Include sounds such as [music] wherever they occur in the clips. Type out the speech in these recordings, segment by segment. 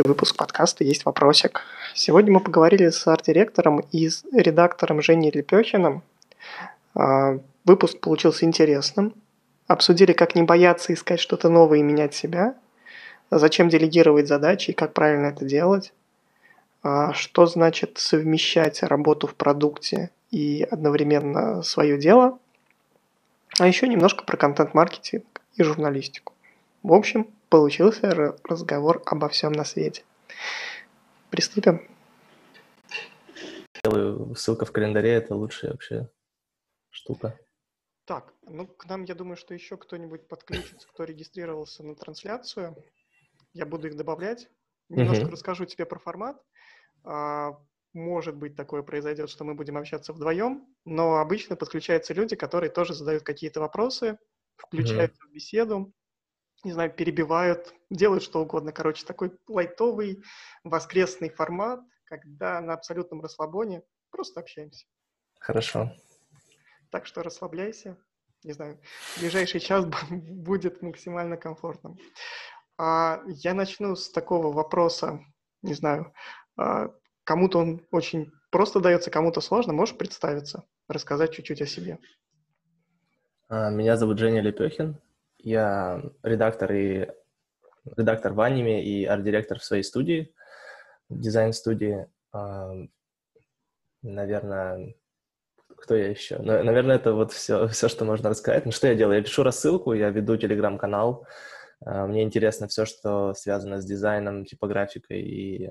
выпуск подкаста «Есть вопросик». Сегодня мы поговорили с арт-директором и с редактором Женей Лепехиным. А, выпуск получился интересным. Обсудили, как не бояться искать что-то новое и менять себя, зачем делегировать задачи и как правильно это делать, а, что значит совмещать работу в продукте и одновременно свое дело, а еще немножко про контент-маркетинг и журналистику. В общем, получился разговор обо всем на свете. Приступим. Делаю ссылка в календаре, это лучшая вообще штука. Так, ну к нам, я думаю, что еще кто-нибудь подключится, кто регистрировался на трансляцию. Я буду их добавлять. Немножко uh-huh. расскажу тебе про формат. А, может быть, такое произойдет, что мы будем общаться вдвоем, но обычно подключаются люди, которые тоже задают какие-то вопросы, включаются uh-huh. в беседу не знаю, перебивают, делают что угодно. Короче, такой лайтовый воскресный формат, когда на абсолютном расслабоне просто общаемся. Хорошо. Так что расслабляйся. Не знаю, ближайший час [laughs] будет максимально комфортным. А, я начну с такого вопроса, не знаю, а, кому-то он очень просто дается, кому-то сложно. Можешь представиться, рассказать чуть-чуть о себе? А, меня зовут Женя Лепехин. Я редактор и редактор в аниме и арт-директор в своей студии, дизайн-студии. Наверное, кто я еще? Наверное, это вот все, все, что можно рассказать. Ну, что я делаю? Я пишу рассылку, я веду телеграм-канал. А, мне интересно все, что связано с дизайном, типографикой и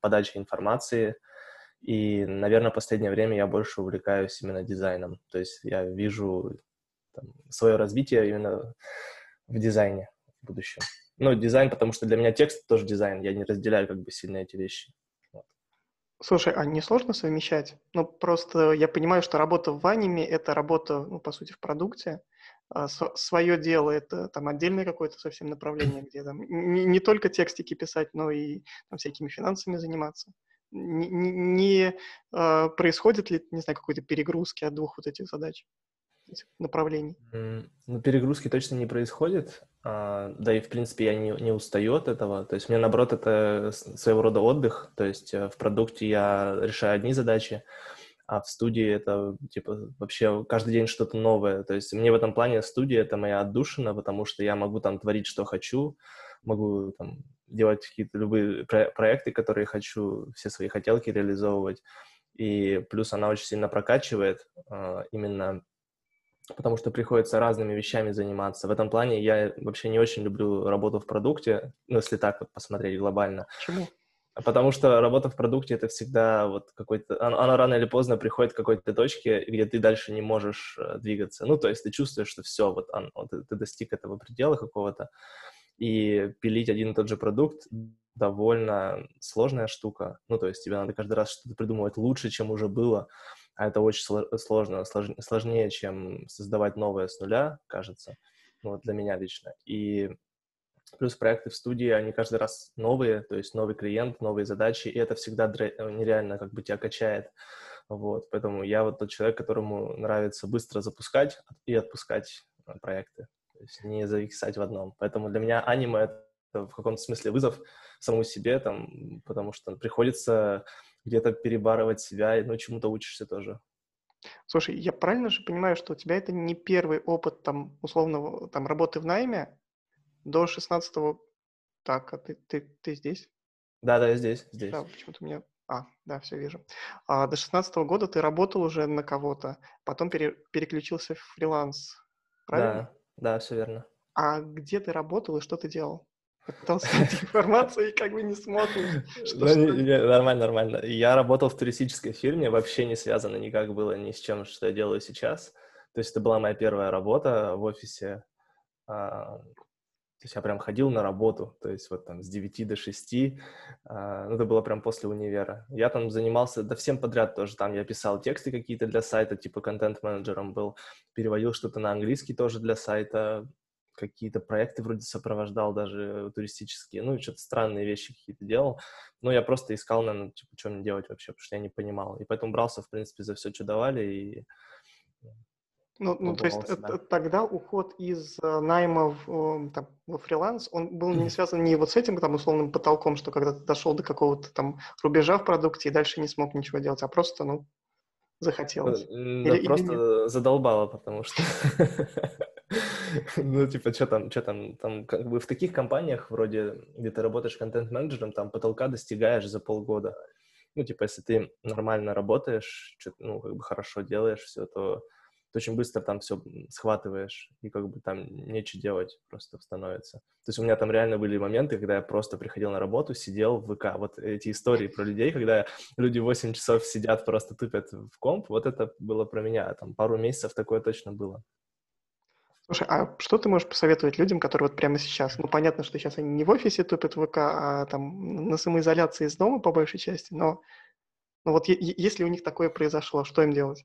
подачей информации. И, наверное, в последнее время я больше увлекаюсь именно дизайном. То есть я вижу там, свое развитие именно в дизайне в будущем. Ну, дизайн, потому что для меня текст тоже дизайн, я не разделяю как бы сильно эти вещи. Вот. Слушай, а не сложно совмещать? Ну, просто я понимаю, что работа в аниме – это работа, ну, по сути, в продукте, а свое дело – это там отдельное какое-то совсем направление, где там не, не только текстики писать, но и там, всякими финансами заниматься. Не, не, э, происходит ли, не знаю, какой-то перегрузки от двух вот этих задач? Направлений? Ну, перегрузки точно не происходит, а, да и, в принципе, я не, не устаю от этого, то есть мне, наоборот, это своего рода отдых, то есть э, в продукте я решаю одни задачи, а в студии это, типа, вообще каждый день что-то новое, то есть мне в этом плане студия — это моя отдушина, потому что я могу там творить, что хочу, могу там делать какие-то любые про- проекты, которые хочу, все свои хотелки реализовывать, и плюс она очень сильно прокачивает а, именно потому что приходится разными вещами заниматься. В этом плане я вообще не очень люблю работу в продукте, ну, если так вот посмотреть глобально. Почему? Потому что работа в продукте — это всегда вот какой-то... Она рано или поздно приходит к какой-то точке, где ты дальше не можешь э, двигаться. Ну, то есть ты чувствуешь, что все, вот, он, вот ты достиг этого предела какого-то, и пилить один и тот же продукт довольно сложная штука. Ну, то есть тебе надо каждый раз что-то придумывать лучше, чем уже было а это очень сложно, сложнее, чем создавать новое с нуля, кажется, ну, вот для меня лично. И плюс проекты в студии, они каждый раз новые, то есть новый клиент, новые задачи, и это всегда нереально как бы тебя качает. Вот, поэтому я вот тот человек, которому нравится быстро запускать и отпускать э, проекты, то есть не зависать в одном. Поэтому для меня аниме — это в каком-то смысле вызов самому себе, там, потому что приходится где-то перебарывать себя, ну, чему-то учишься тоже. Слушай, я правильно же понимаю, что у тебя это не первый опыт, там, условно, там, работы в найме до 16-го... Так, а ты, ты, ты здесь? Да, да, я здесь, здесь. Да, почему-то у меня... А, да, все вижу. А, до 16 -го года ты работал уже на кого-то, потом пере, переключился в фриланс, правильно? Да, да, все верно. А где ты работал и что ты делал? Пытался найти информацию и как бы не смог. Что, ну, нормально, нормально. Я работал в туристической фирме, вообще не связано никак было ни с чем, что я делаю сейчас. То есть это была моя первая работа в офисе. А, то есть я прям ходил на работу, то есть вот там с 9 до 6, а, ну это было прям после универа. Я там занимался, да всем подряд тоже, там я писал тексты какие-то для сайта, типа контент-менеджером был, переводил что-то на английский тоже для сайта, какие-то проекты вроде сопровождал даже туристические, ну, что-то странные вещи какие-то делал. Но я просто искал, наверное, типа, что мне делать вообще, потому что я не понимал. И поэтому брался, в принципе, за все, что давали, и Ну, ну то есть да. тогда уход из э, найма в, там, во фриланс, он был не связан не вот с этим там условным потолком, что когда ты дошел до какого-то там рубежа в продукте и дальше не смог ничего делать, а просто, ну, захотелось. Да, или, просто или задолбало, потому что... [laughs] [laughs] Ну, типа, что там, что там, там, как бы в таких компаниях, вроде, где ты работаешь контент-менеджером, там потолка достигаешь за полгода. Ну, типа, если ты нормально работаешь, ну, как бы хорошо делаешь все, то ты очень быстро там все схватываешь, и как бы там нечего делать просто становится. То есть у меня там реально были моменты, когда я просто приходил на работу, сидел в ВК. Вот эти истории про людей, когда люди 8 часов сидят, просто тупят в комп, вот это было про меня. Там пару месяцев такое точно было. Слушай, а что ты можешь посоветовать людям, которые вот прямо сейчас, ну, понятно, что сейчас они не в офисе тупят в ВК, а там на самоизоляции из дома по большей части, но, но вот если у них такое произошло, что им делать?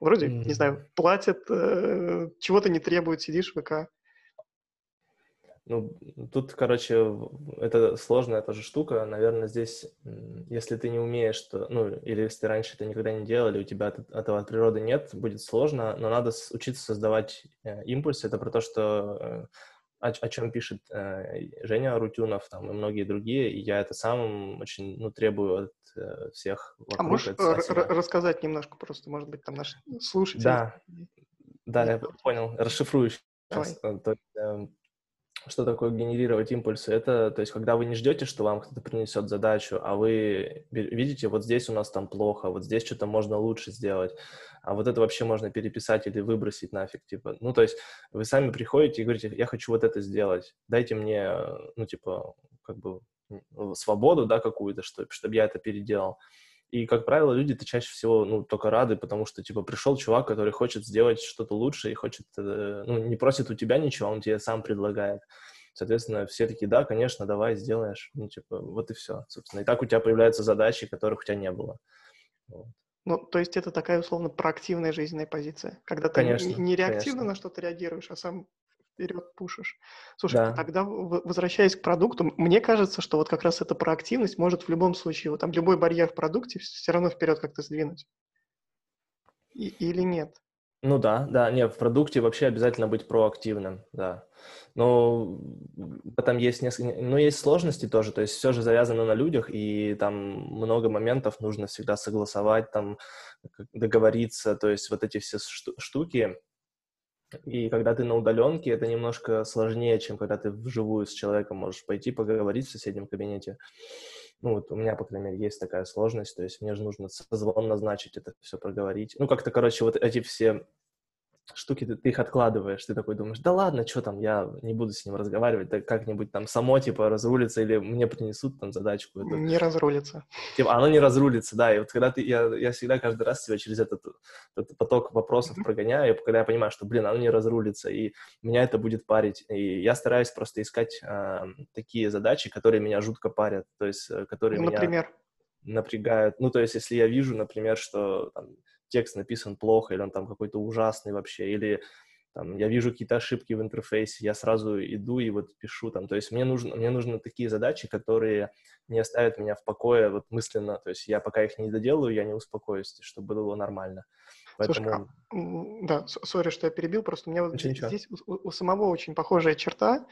Вроде, mm-hmm. не знаю, платят, э, чего-то не требуют, сидишь в ВК. Ну, тут, короче, это сложная тоже штука. Наверное, здесь, если ты не умеешь, то, ну, или если ты раньше это никогда не делал, или у тебя от, этого от природы нет, будет сложно, но надо учиться создавать э, импульсы. Это про то, что э, о, о чем пишет э, Женя Рутюнов там, и многие другие, и я это сам очень ну, требую от э, всех а вокруг. А можешь рассказать немножко просто, может быть, там наш слушатель? Да, да, я понял, расшифрую сейчас. Давай. То есть, э, что такое генерировать импульсы? Это, то есть, когда вы не ждете, что вам кто-то принесет задачу, а вы видите, вот здесь у нас там плохо, вот здесь что-то можно лучше сделать, а вот это вообще можно переписать или выбросить нафиг, типа. Ну, то есть, вы сами приходите и говорите, я хочу вот это сделать, дайте мне, ну, типа, как бы свободу, да, какую-то, чтобы, чтобы я это переделал. И, как правило, люди-то чаще всего, ну, только рады, потому что, типа, пришел чувак, который хочет сделать что-то лучше и хочет, э, ну, не просит у тебя ничего, он тебе сам предлагает. Соответственно, все такие, да, конечно, давай, сделаешь. Ну, типа, вот и все, собственно. И так у тебя появляются задачи, которых у тебя не было. Вот. Ну, то есть это такая, условно, проактивная жизненная позиция, когда ты конечно, не реактивно конечно. на что-то реагируешь, а сам вперед пушишь. Слушай, да. тогда возвращаясь к продукту, мне кажется, что вот как раз эта проактивность может в любом случае, вот там любой барьер в продукте все равно вперед как-то сдвинуть. И, или нет? Ну да, да, не, в продукте вообще обязательно быть проактивным, да. Но там есть несколько, ну есть сложности тоже, то есть все же завязано на людях, и там много моментов нужно всегда согласовать, там договориться, то есть вот эти все штуки, и когда ты на удаленке, это немножко сложнее, чем когда ты вживую с человеком можешь пойти поговорить в соседнем кабинете. Ну, вот у меня, по крайней мере, есть такая сложность, то есть мне же нужно созвон назначить, это все проговорить. Ну, как-то, короче, вот эти все штуки, ты, ты их откладываешь, ты такой думаешь, да ладно, что там, я не буду с ним разговаривать, да как-нибудь там само, типа, разрулится, или мне принесут там задачку. Эту. Не разрулится. Типа, оно не разрулится, да, и вот когда ты, я, я всегда каждый раз себя через этот, этот поток вопросов mm-hmm. прогоняю, когда я понимаю, что, блин, оно не разрулится, и меня это будет парить, и я стараюсь просто искать э, такие задачи, которые меня жутко парят, то есть, э, которые например? меня напрягают, ну, то есть, если я вижу, например, что там, текст написан плохо, или он там какой-то ужасный вообще, или там, я вижу какие-то ошибки в интерфейсе, я сразу иду и вот пишу там. То есть мне нужно, мне нужны такие задачи, которые не оставят меня в покое вот мысленно. То есть я пока их не доделаю, я не успокоюсь, чтобы было нормально. Поэтому... Слушай, а, да, сори, что я перебил, просто у меня вот ничего, здесь У, у самого очень похожая черта,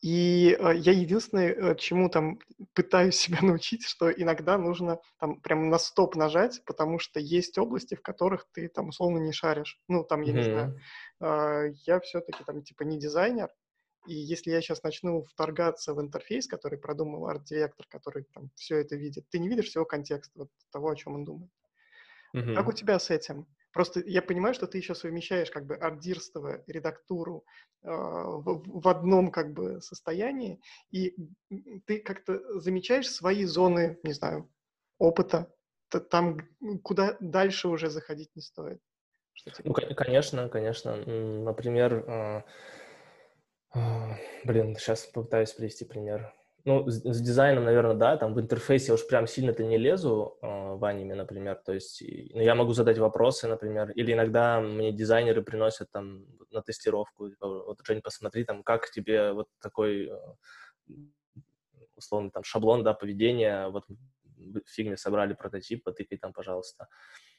и э, я единственное, э, чему там пытаюсь [laughs] себя научить, что иногда нужно там прям на стоп нажать, потому что есть области, в которых ты там условно не шаришь. Ну, там, я mm-hmm. не знаю, э, я все-таки там типа не дизайнер, и если я сейчас начну вторгаться в интерфейс, который продумал арт-директор, который там все это видит, ты не видишь всего контекста, вот того, о чем он думает. Mm-hmm. Как у тебя с этим? Просто я понимаю, что ты еще совмещаешь как бы ардирство, редактуру э, в, в одном как бы состоянии, и ты как-то замечаешь свои зоны, не знаю, опыта, там, куда дальше уже заходить не стоит. Ну, конечно, конечно. Например, э, э, блин, сейчас попытаюсь привести пример. Ну, с, с дизайном, наверное, да, там в интерфейсе я уж прям сильно-то не лезу э, в аниме, например, то есть ну, я могу задать вопросы, например, или иногда мне дизайнеры приносят там на тестировку, типа, вот, Жень, посмотри, там, как тебе вот такой, э, условно, там, шаблон, да, поведения, вот в фигме собрали прототип, потыкай там, пожалуйста.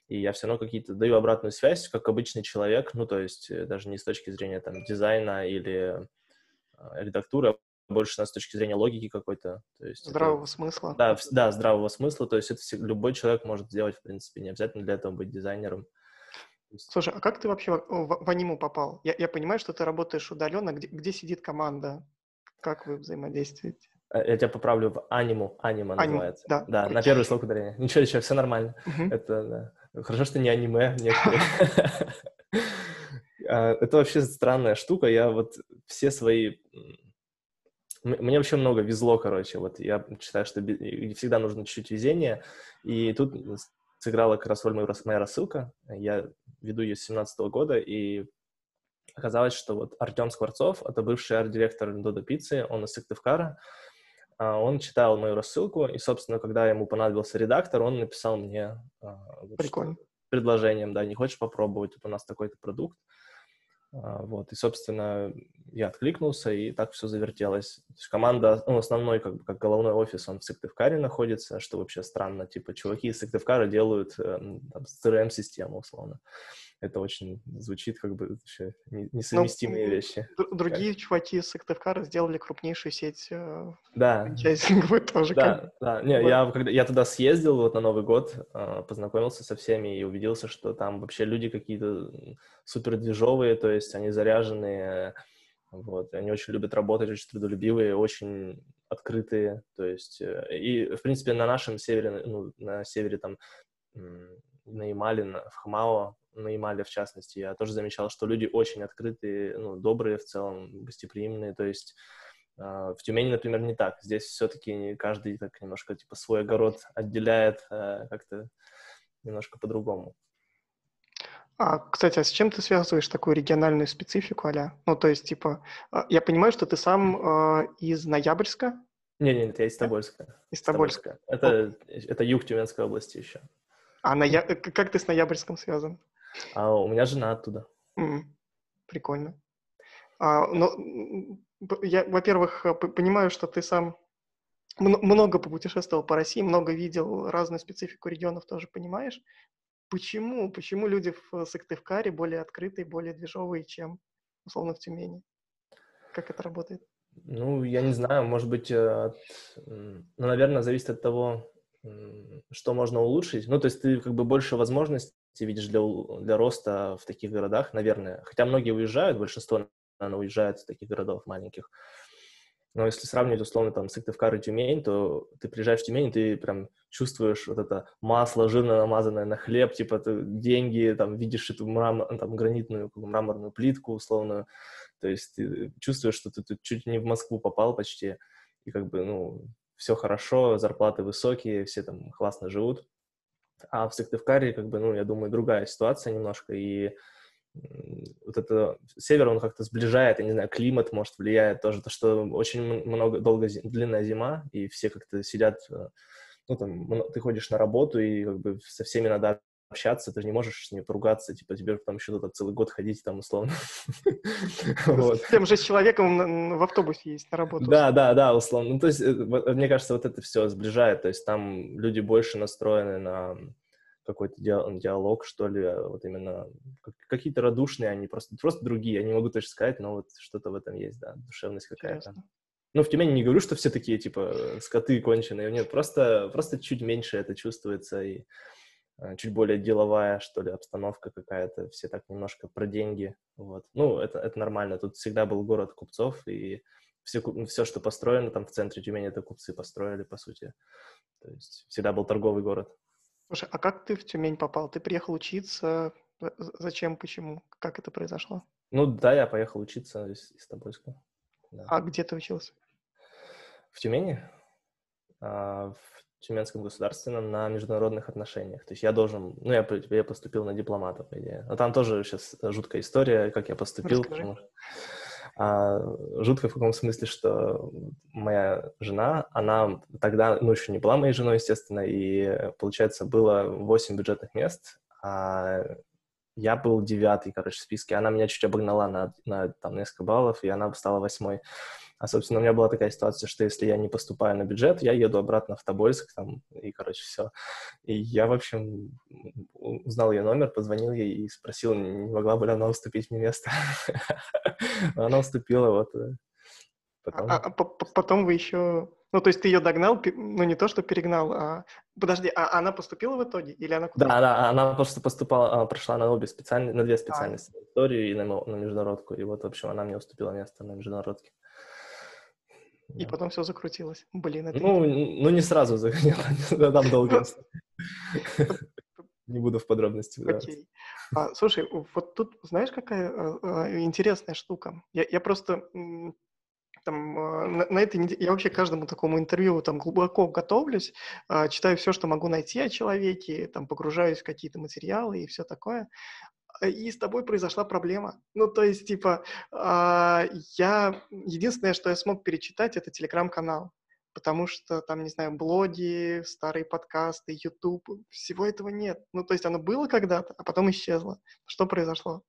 и я все равно какие-то даю обратную связь, как обычный человек, ну, то есть э, даже не с точки зрения там дизайна или э, редактуры, больше с точки зрения логики какой-то. То есть здравого это, смысла. Да, в, да, здравого смысла, то есть это все, любой человек может сделать, в принципе, не обязательно для этого быть дизайнером. Слушай, а как ты вообще в, в, в аниму попал? Я, я понимаю, что ты работаешь удаленно. Где, где сидит команда? Как вы взаимодействуете? Э, я тебя поправлю в аниму. Анима Аним, называется. Да, да на первый слог ударения. [laughs] Ничего, ничего, все нормально. Угу. Это, да. Хорошо, что не аниме. [laughs] [laughs] А, это вообще странная штука. Я вот все свои... Мне вообще много везло, короче. Вот я считаю, что всегда нужно чуть-чуть везения. И тут сыграла как раз роль моя рассылка. Я веду ее с 17 года, и оказалось, что вот Артем Скворцов, это бывший арт-директор Додо Пиццы, он из Сыктывкара, а, он читал мою рассылку, и, собственно, когда ему понадобился редактор, он написал мне а, Прикольно. предложением, да, не хочешь попробовать, вот у нас такой-то продукт. А, вот, и, собственно, я откликнулся, и так все завертелось. То есть команда, ну, основной, как бы, как головной офис, он в Сыктывкаре находится, что вообще странно. Типа, чуваки из Сыктывкара делают э, там, CRM-систему, условно это очень звучит как бы вообще несовместимые ну, вещи. Другие как? чуваки из Сыктывкара сделали крупнейшую сеть э, да. [laughs] тоже. Да, как... да. Не, вот. я, когда, я туда съездил вот на Новый год, э, познакомился со всеми и убедился, что там вообще люди какие-то супер движовые, то есть они заряженные, вот, они очень любят работать, очень трудолюбивые, очень открытые, то есть, э, и, в принципе, на нашем севере, ну, на севере там, на Ямале, в Хмао, на Ямале в частности, я тоже замечал, что люди очень открытые, ну, добрые в целом, гостеприимные, то есть э, в Тюмени, например, не так. Здесь все-таки каждый так немножко типа свой огород отделяет э, как-то немножко по-другому. А, кстати, а с чем ты связываешь такую региональную специфику, Аля? Ну, то есть, типа, а, я понимаю, что ты сам э, из Ноябрьска? Нет, нет, я из Тобольска. Из Тобольска. Это, это юг Тюменской области еще. А ная... как ты с Ноябрьском связан? А у меня жена оттуда. Mm, прикольно. А, ну, я, во-первых, понимаю, что ты сам много попутешествовал по России, много видел разную специфику регионов, тоже понимаешь. Почему? Почему люди в Сыктывкаре более открытые, более движовые, чем, условно, в Тюмени? Как это работает? Ну, я не знаю, может быть, э, от... ну, наверное, зависит от того, что можно улучшить. Ну, то есть ты как бы больше возможностей видишь для, для роста в таких городах, наверное. Хотя многие уезжают, большинство, наверное, уезжает из таких городов маленьких. Но если сравнивать, условно, там, Сыктывкар и Тюмень, то ты приезжаешь в Тюмень, ты прям чувствуешь вот это масло жирно намазанное на хлеб, типа ты деньги, там, видишь эту мрам... там, гранитную мраморную плитку, условно. То есть ты чувствуешь, что ты, ты чуть не в Москву попал почти. И как бы, ну, все хорошо, зарплаты высокие, все там классно живут. А в Сыктывкаре, как бы, ну, я думаю, другая ситуация немножко, и вот это север, он как-то сближает, я не знаю, климат, может, влияет тоже, то, что очень много, долго, длинная зима, и все как-то сидят, э, ну, там, ты ходишь на работу, и как бы со всеми надо общаться, ты же не можешь с ними поругаться, типа, тебе там еще туда целый год ходить, там, условно. [laughs] С тем же человеком в автобусе есть на работу. Да, да, да, условно. Ну, то есть, э, мне кажется, вот это все сближает, то есть там люди больше настроены на какой-то диалог, что ли, а вот именно какие-то радушные, они просто, просто другие, я не могу точно сказать, но вот что-то в этом есть, да, душевность какая-то. Ну, в Тюмени не говорю, что все такие, типа, скоты конченые, нет, просто, просто чуть меньше это чувствуется, и чуть более деловая, что ли, обстановка какая-то, все так немножко про деньги, вот. Ну, это, это нормально, тут всегда был город купцов, и все, все, что построено там в центре Тюмени, это купцы построили, по сути. То есть всегда был торговый город. Слушай, а как ты в Тюмень попал? Ты приехал учиться? Зачем, почему? Как это произошло? Ну да, я поехал учиться из, из Тобольска. Да. А где ты учился? В Тюмени. А, в Тюменском государственном на международных отношениях. То есть я должен, ну, я, я поступил на дипломата, по идее. Но там тоже сейчас жуткая история, как я поступил. Потому, а, жутко в каком смысле, что моя жена, она тогда, ну, еще не была моей женой, естественно, и, получается, было 8 бюджетных мест, а я был девятый, короче, в списке. Она меня чуть обогнала на, на там, несколько баллов, и она стала восьмой. А, собственно, у меня была такая ситуация, что если я не поступаю на бюджет, я еду обратно в Тобольск, там, и, короче, все. И я, в общем, узнал ее номер, позвонил ей и спросил, не могла бы ли она уступить мне место. [laughs] Она уступила, вот. Э, потом... А, а, потом вы еще... Ну, то есть ты ее догнал, ну, не то, что перегнал, а... Подожди, а она поступила в итоге? Или она куда? Да, да, она просто поступала, она прошла на обе специальности, на две а. специальности, а. историю и на, на международку. И вот, в общем, она мне уступила место на международке. И да. потом все закрутилось. Блин, это... Ну, ну не сразу [laughs] там долго. [laughs] Не буду в подробности Окей. А, слушай, вот тут знаешь, какая а, а, интересная штука? Я, я просто там, а, на, на этой неделе, я вообще каждому такому интервью там глубоко готовлюсь, а, читаю все, что могу найти о человеке, там погружаюсь в какие-то материалы и все такое и с тобой произошла проблема. Ну, то есть, типа, э, я... Единственное, что я смог перечитать, это телеграм-канал. Потому что там, не знаю, блоги, старые подкасты, YouTube, всего этого нет. Ну, то есть оно было когда-то, а потом исчезло. Что произошло?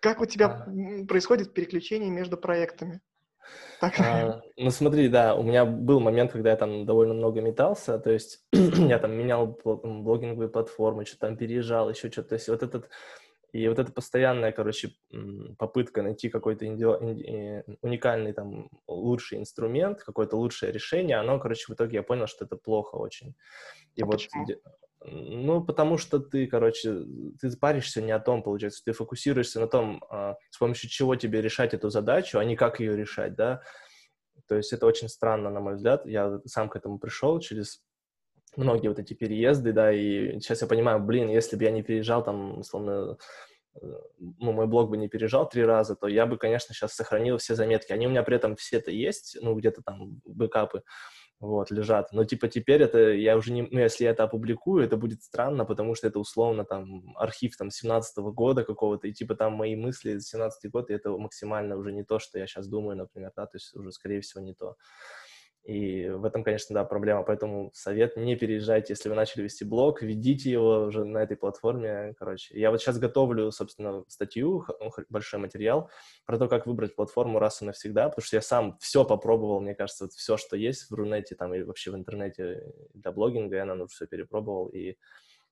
Как у тебя а... происходит переключение между проектами? Так. А, ну смотри, да, у меня был момент, когда я там довольно много метался, то есть [clears throat] я там менял блогинговые платформы, что-то там переезжал, еще что-то. То есть вот этот и вот эта постоянная, короче, попытка найти какой-то уникальный, там, лучший инструмент, какое-то лучшее решение, оно, короче, в итоге я понял, что это плохо очень. И а вот, почему? ну, потому что ты, короче, ты паришься не о том, получается, ты фокусируешься на том, а, с помощью чего тебе решать эту задачу, а не как ее решать, да. То есть это очень странно, на мой взгляд. Я сам к этому пришел через многие вот эти переезды, да, и сейчас я понимаю, блин, если бы я не переезжал там, условно, э, ну, мой блог бы не переезжал три раза, то я бы, конечно, сейчас сохранил все заметки. Они у меня при этом все это есть, ну, где-то там бэкапы, вот, лежат. Но, типа, теперь это, я уже не, ну, если я это опубликую, это будет странно, потому что это, условно, там, архив, там, 17 -го года какого-то, и, типа, там мои мысли 17 год, и это максимально уже не то, что я сейчас думаю, например, да, то есть уже, скорее всего, не то. И в этом, конечно, да, проблема. Поэтому совет, не переезжайте, если вы начали вести блог, ведите его уже на этой платформе, короче. Я вот сейчас готовлю, собственно, статью, ну, большой материал про то, как выбрать платформу раз и навсегда, потому что я сам все попробовал, мне кажется, вот все, что есть в Рунете там и вообще в интернете для блогинга, я, наверное, все перепробовал, и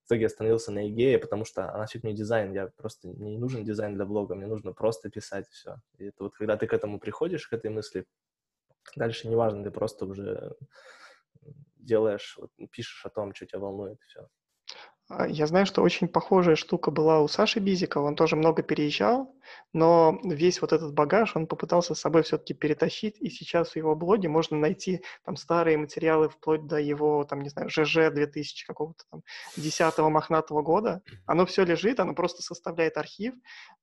в итоге остановился на Игее, потому что а нафиг мне дизайн, я просто не нужен дизайн для блога, мне нужно просто писать все. И это вот когда ты к этому приходишь, к этой мысли, Дальше неважно, ты просто уже делаешь, пишешь о том, что тебя волнует, все. А, я знаю, что очень похожая штука была у Саши Бизикова. Он тоже много переезжал, но весь вот этот багаж он попытался с собой все-таки перетащить, и сейчас в его блоге можно найти там старые материалы вплоть до его, там, не знаю, ЖЖ 2000 какого-то там 10 мохнатого года. Оно все лежит, оно просто составляет архив.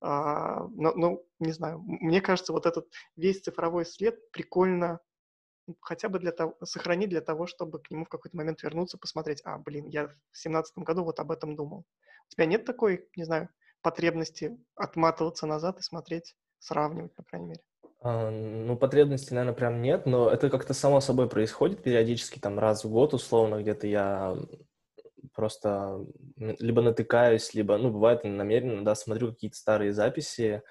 А, но, ну, не знаю, мне кажется, вот этот весь цифровой след прикольно хотя бы для того, сохранить для того, чтобы к нему в какой-то момент вернуться, посмотреть, а, блин, я в семнадцатом году вот об этом думал. У тебя нет такой, не знаю, потребности отматываться назад и смотреть, сравнивать, по крайней мере? А, ну, потребности, наверное, прям нет, но это как-то само собой происходит периодически, там, раз в год, условно, где-то я просто либо натыкаюсь, либо, ну, бывает намеренно, да, смотрю какие-то старые записи,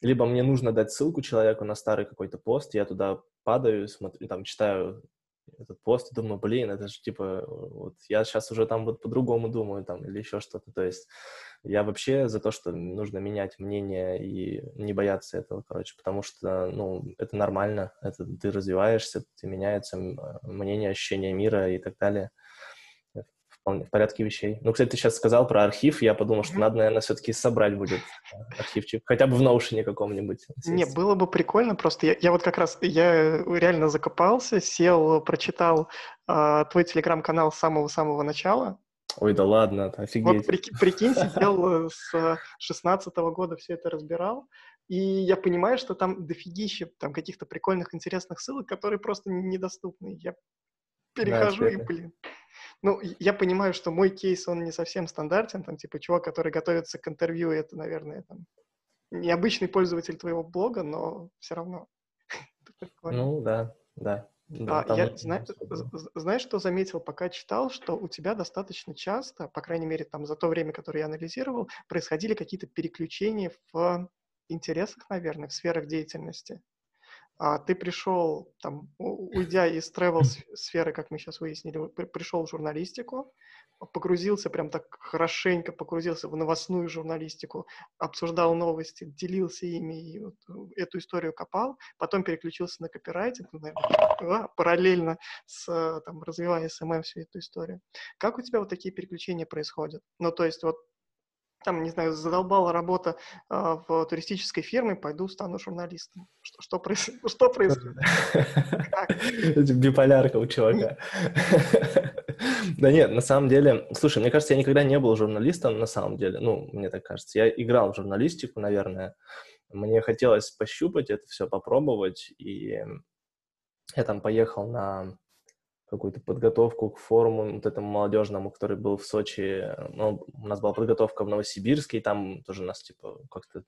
либо мне нужно дать ссылку человеку на старый какой-то пост, я туда падаю, смотрю, там, читаю этот пост и думаю, блин, это же типа, вот я сейчас уже там вот по-другому думаю там или еще что-то. То есть я вообще за то, что нужно менять мнение и не бояться этого, короче, потому что, ну, это нормально, это ты развиваешься, ты меняется мнение, ощущение мира и так далее вполне в порядке вещей. Ну, кстати, ты сейчас сказал про архив, я подумал, что надо, наверное, все-таки собрать будет э, архивчик, хотя бы в Notion каком-нибудь. Не, было бы прикольно, просто я, я вот как раз, я реально закопался, сел, прочитал э, твой телеграм-канал с самого-самого начала, Ой, да ладно, офигеть. Вот прикинь, прикинь [laughs] сидел э, с 16 -го года, все это разбирал, и я понимаю, что там дофигища там каких-то прикольных, интересных ссылок, которые просто недоступны. Я перехожу да, и, блин, ну, я понимаю, что мой кейс, он не совсем стандартен, там, типа, чувак, который готовится к интервью, это, наверное, там, необычный пользователь твоего блога, но все равно. [laughs] Ну, да, да. да а, я, зна- знаешь, что заметил, пока читал, что у тебя достаточно часто, по крайней мере, там, за то время, которое я анализировал, происходили какие-то переключения в интересах, наверное, в сферах деятельности. А ты пришел, там, уйдя из travel сферы, как мы сейчас выяснили, пришел в журналистику, погрузился прям так хорошенько, погрузился в новостную журналистику, обсуждал новости, делился ими, и вот эту историю копал, потом переключился на копирайтинг, ну, наверное, параллельно с, там, развивая SMM всю эту историю. Как у тебя вот такие переключения происходят? Ну, то есть вот там, не знаю, задолбала работа э, в туристической фирме, пойду стану журналистом. Что, что, проис... [laughs] что происходит? [laughs] Биполярка у чувака. [laughs] Да нет, на самом деле, слушай, мне кажется, я никогда не был журналистом, на самом деле, ну, мне так кажется. Я играл в журналистику, наверное. Мне хотелось пощупать это все, попробовать, и я там поехал на какую-то подготовку к форуму вот этому молодежному, который был в Сочи. Ну, у нас была подготовка в Новосибирске, и там тоже нас, типа, как-то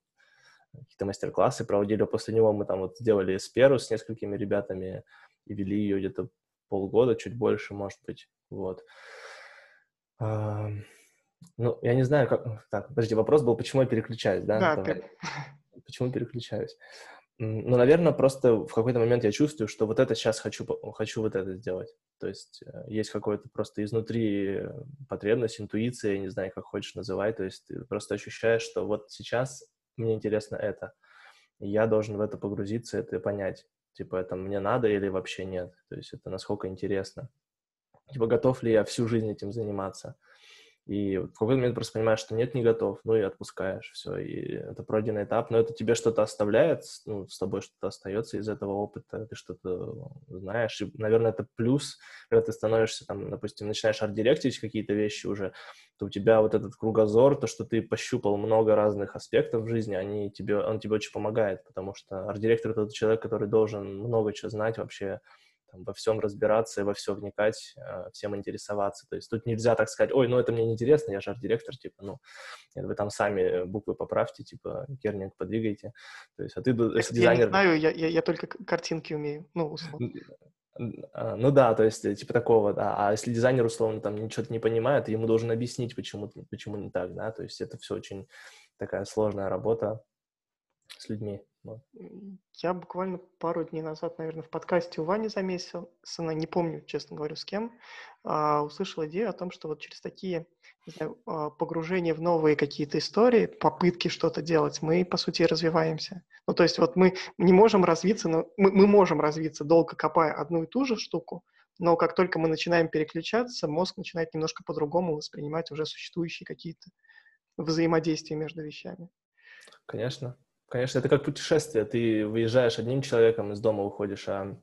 какие-то мастер-классы проводили. А после него мы там вот сделали эсперу с несколькими ребятами и вели ее где-то полгода, чуть больше, может быть. Вот. А, ну, я не знаю, как... Так, подожди, вопрос был, почему я переключаюсь, да? Да, Почему переключаюсь? Ну, наверное, просто в какой-то момент я чувствую, что вот это сейчас хочу, хочу вот это сделать. То есть э, есть какой-то просто изнутри потребность, интуиция, я не знаю, как хочешь называть. То есть ты просто ощущаешь, что вот сейчас мне интересно это. Я должен в это погрузиться, это понять. Типа, это мне надо или вообще нет. То есть это насколько интересно. Типа, готов ли я всю жизнь этим заниматься. И в какой-то момент просто понимаешь, что нет, не готов, ну и отпускаешь, все, и это пройденный этап, но это тебе что-то оставляет, ну, с тобой что-то остается из этого опыта, ты что-то знаешь, и, наверное, это плюс, когда ты становишься, там, допустим, начинаешь арт-директить какие-то вещи уже, то у тебя вот этот кругозор, то, что ты пощупал много разных аспектов в жизни, они тебе, он тебе очень помогает, потому что арт-директор — это тот человек, который должен много чего знать вообще, там, во всем разбираться и во все вникать, э, всем интересоваться. То есть тут нельзя так сказать, ой, ну это мне не интересно, я же арт-директор, типа, ну, нет, вы там сами буквы поправьте, типа, кернинг подвигайте. То есть, а ты, если дизайнер... Я не знаю, я, я, я только картинки умею, ну, условно. А, ну да, то есть, типа такого, да. А если дизайнер, условно, там ничего не понимает, ему должен объяснить, почему, почему не так, да. То есть это все очень такая сложная работа с людьми. Я буквально пару дней назад, наверное, в подкасте у Вани Замесина, не помню, честно говорю, с кем, а, услышал идею о том, что вот через такие не знаю, а, погружения в новые какие-то истории, попытки что-то делать, мы, по сути, развиваемся. Ну, то есть вот мы не можем развиться, но мы, мы можем развиться, долго копая одну и ту же штуку, но как только мы начинаем переключаться, мозг начинает немножко по-другому воспринимать уже существующие какие-то взаимодействия между вещами. Конечно. Конечно, это как путешествие. Ты выезжаешь одним человеком, из дома выходишь, а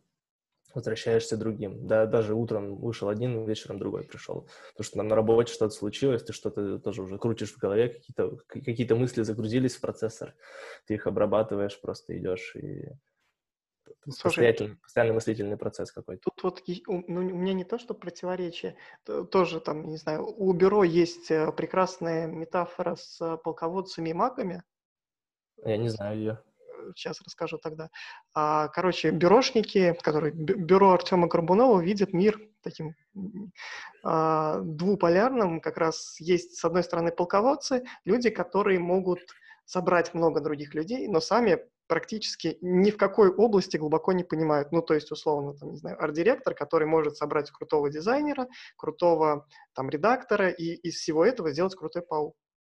возвращаешься другим. Да, даже утром вышел один, вечером другой пришел. Потому что нам на работе что-то случилось, ты что-то тоже уже крутишь в голове, какие-то какие мысли загрузились в процессор, ты их обрабатываешь, просто идешь и Слушай, постоянный мыслительный процесс какой-то. Тут вот ну, у меня не то, что противоречие, тоже там, не знаю, у бюро есть э, прекрасная метафора с э, полководцами и магами, я не знаю ее. Сейчас расскажу тогда. А, короче, бюрошники, которые бюро Артема Горбунова видят мир таким а, двуполярным. Как раз есть, с одной стороны, полководцы, люди, которые могут собрать много других людей, но сами практически ни в какой области глубоко не понимают. Ну, то есть, условно, там, не знаю, арт-директор, который может собрать крутого дизайнера, крутого там редактора и из всего этого сделать крутой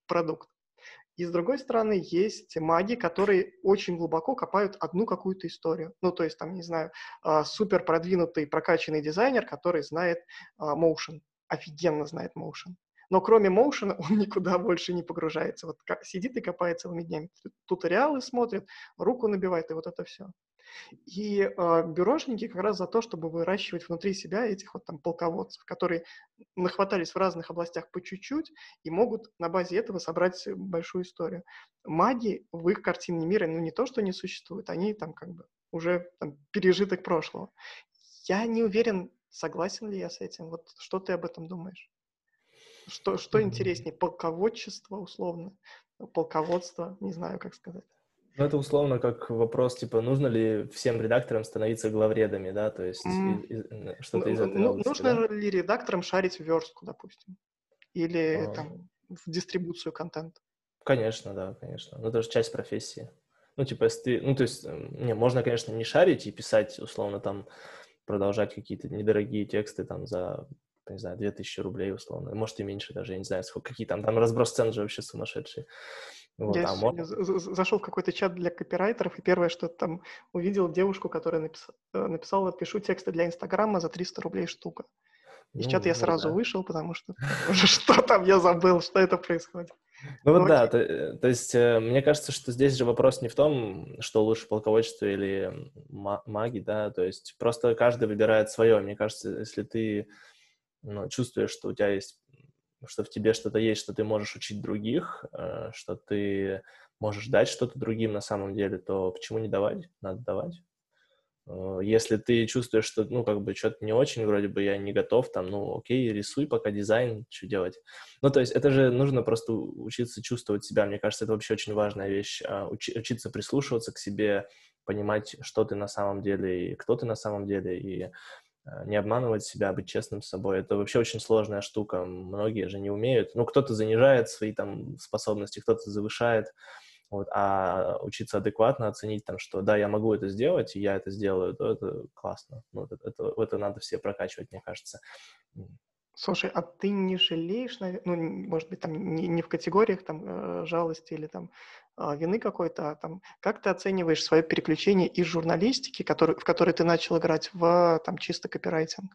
продукт. И с другой стороны, есть маги, которые очень глубоко копают одну какую-то историю. Ну, то есть, там, не знаю, а, супер продвинутый, прокачанный дизайнер, который знает а, motion, офигенно знает motion. Но кроме моушена он [laughs] никуда больше не погружается. Вот сидит и копает целыми днями. Туториалы смотрит, руку набивает, и вот это все. И э, бюрошники как раз за то, чтобы выращивать внутри себя этих вот там полководцев, которые нахватались в разных областях по чуть-чуть и могут на базе этого собрать большую историю. Маги в их картине мира, ну не то, что не существуют, они там как бы уже там, пережиток прошлого. Я не уверен, согласен ли я с этим. Вот что ты об этом думаешь? Что, что интереснее, полководчество условно, полководство, не знаю, как сказать. Ну, это условно как вопрос, типа, нужно ли всем редакторам становиться главредами, да, то есть mm. из, из, что-то из этого. Ну, нужно да? ли редакторам шарить верстку, допустим, или а. там в дистрибуцию контента? Конечно, да, конечно. Ну, это же часть профессии. Ну, типа, если ты, ну, то есть, не, можно, конечно, не шарить и писать, условно, там, продолжать какие-то недорогие тексты там за, не знаю, 2000 рублей, условно, может и меньше даже, я не знаю, сколько, какие там, там разброс цен же вообще сумасшедший. Вот, я а сегодня можно... зашел в какой-то чат для копирайтеров, и первое, что там увидел девушку, которая напис... Э, написала, пишу тексты для Инстаграма за 300 рублей штука. Из ну, чата я сразу да. вышел, потому что [laughs] [laughs] что там я забыл, что это происходит. Ну вот ну, да, то, э, то есть э, мне кажется, что здесь же вопрос не в том, что лучше полководчество или маги, да, то есть просто каждый выбирает свое. Мне кажется, если ты ну, чувствуешь, что у тебя есть, что в тебе что-то есть, что ты можешь учить других, э, что ты можешь дать что-то другим на самом деле, то почему не давать? Надо давать. Э, если ты чувствуешь, что, ну, как бы, что-то не очень, вроде бы я не готов, там, ну, окей, рисуй пока дизайн, что делать. Ну, то есть это же нужно просто учиться чувствовать себя. Мне кажется, это вообще очень важная вещь. А, уч- учиться прислушиваться к себе, понимать, что ты на самом деле и кто ты на самом деле, и не обманывать себя, быть честным с собой. Это вообще очень сложная штука. Многие же не умеют. Ну, кто-то занижает свои там способности, кто-то завышает. Вот, а учиться адекватно оценить там, что да, я могу это сделать, и я это сделаю, то это классно. Ну, это, это, это надо все прокачивать, мне кажется. Слушай, а ты не жалеешь, ну, может быть, там не, не в категориях там э, жалости или там вины какой-то, а там как ты оцениваешь свое переключение из журналистики, который, в которой ты начал играть, в там чисто копирайтинг?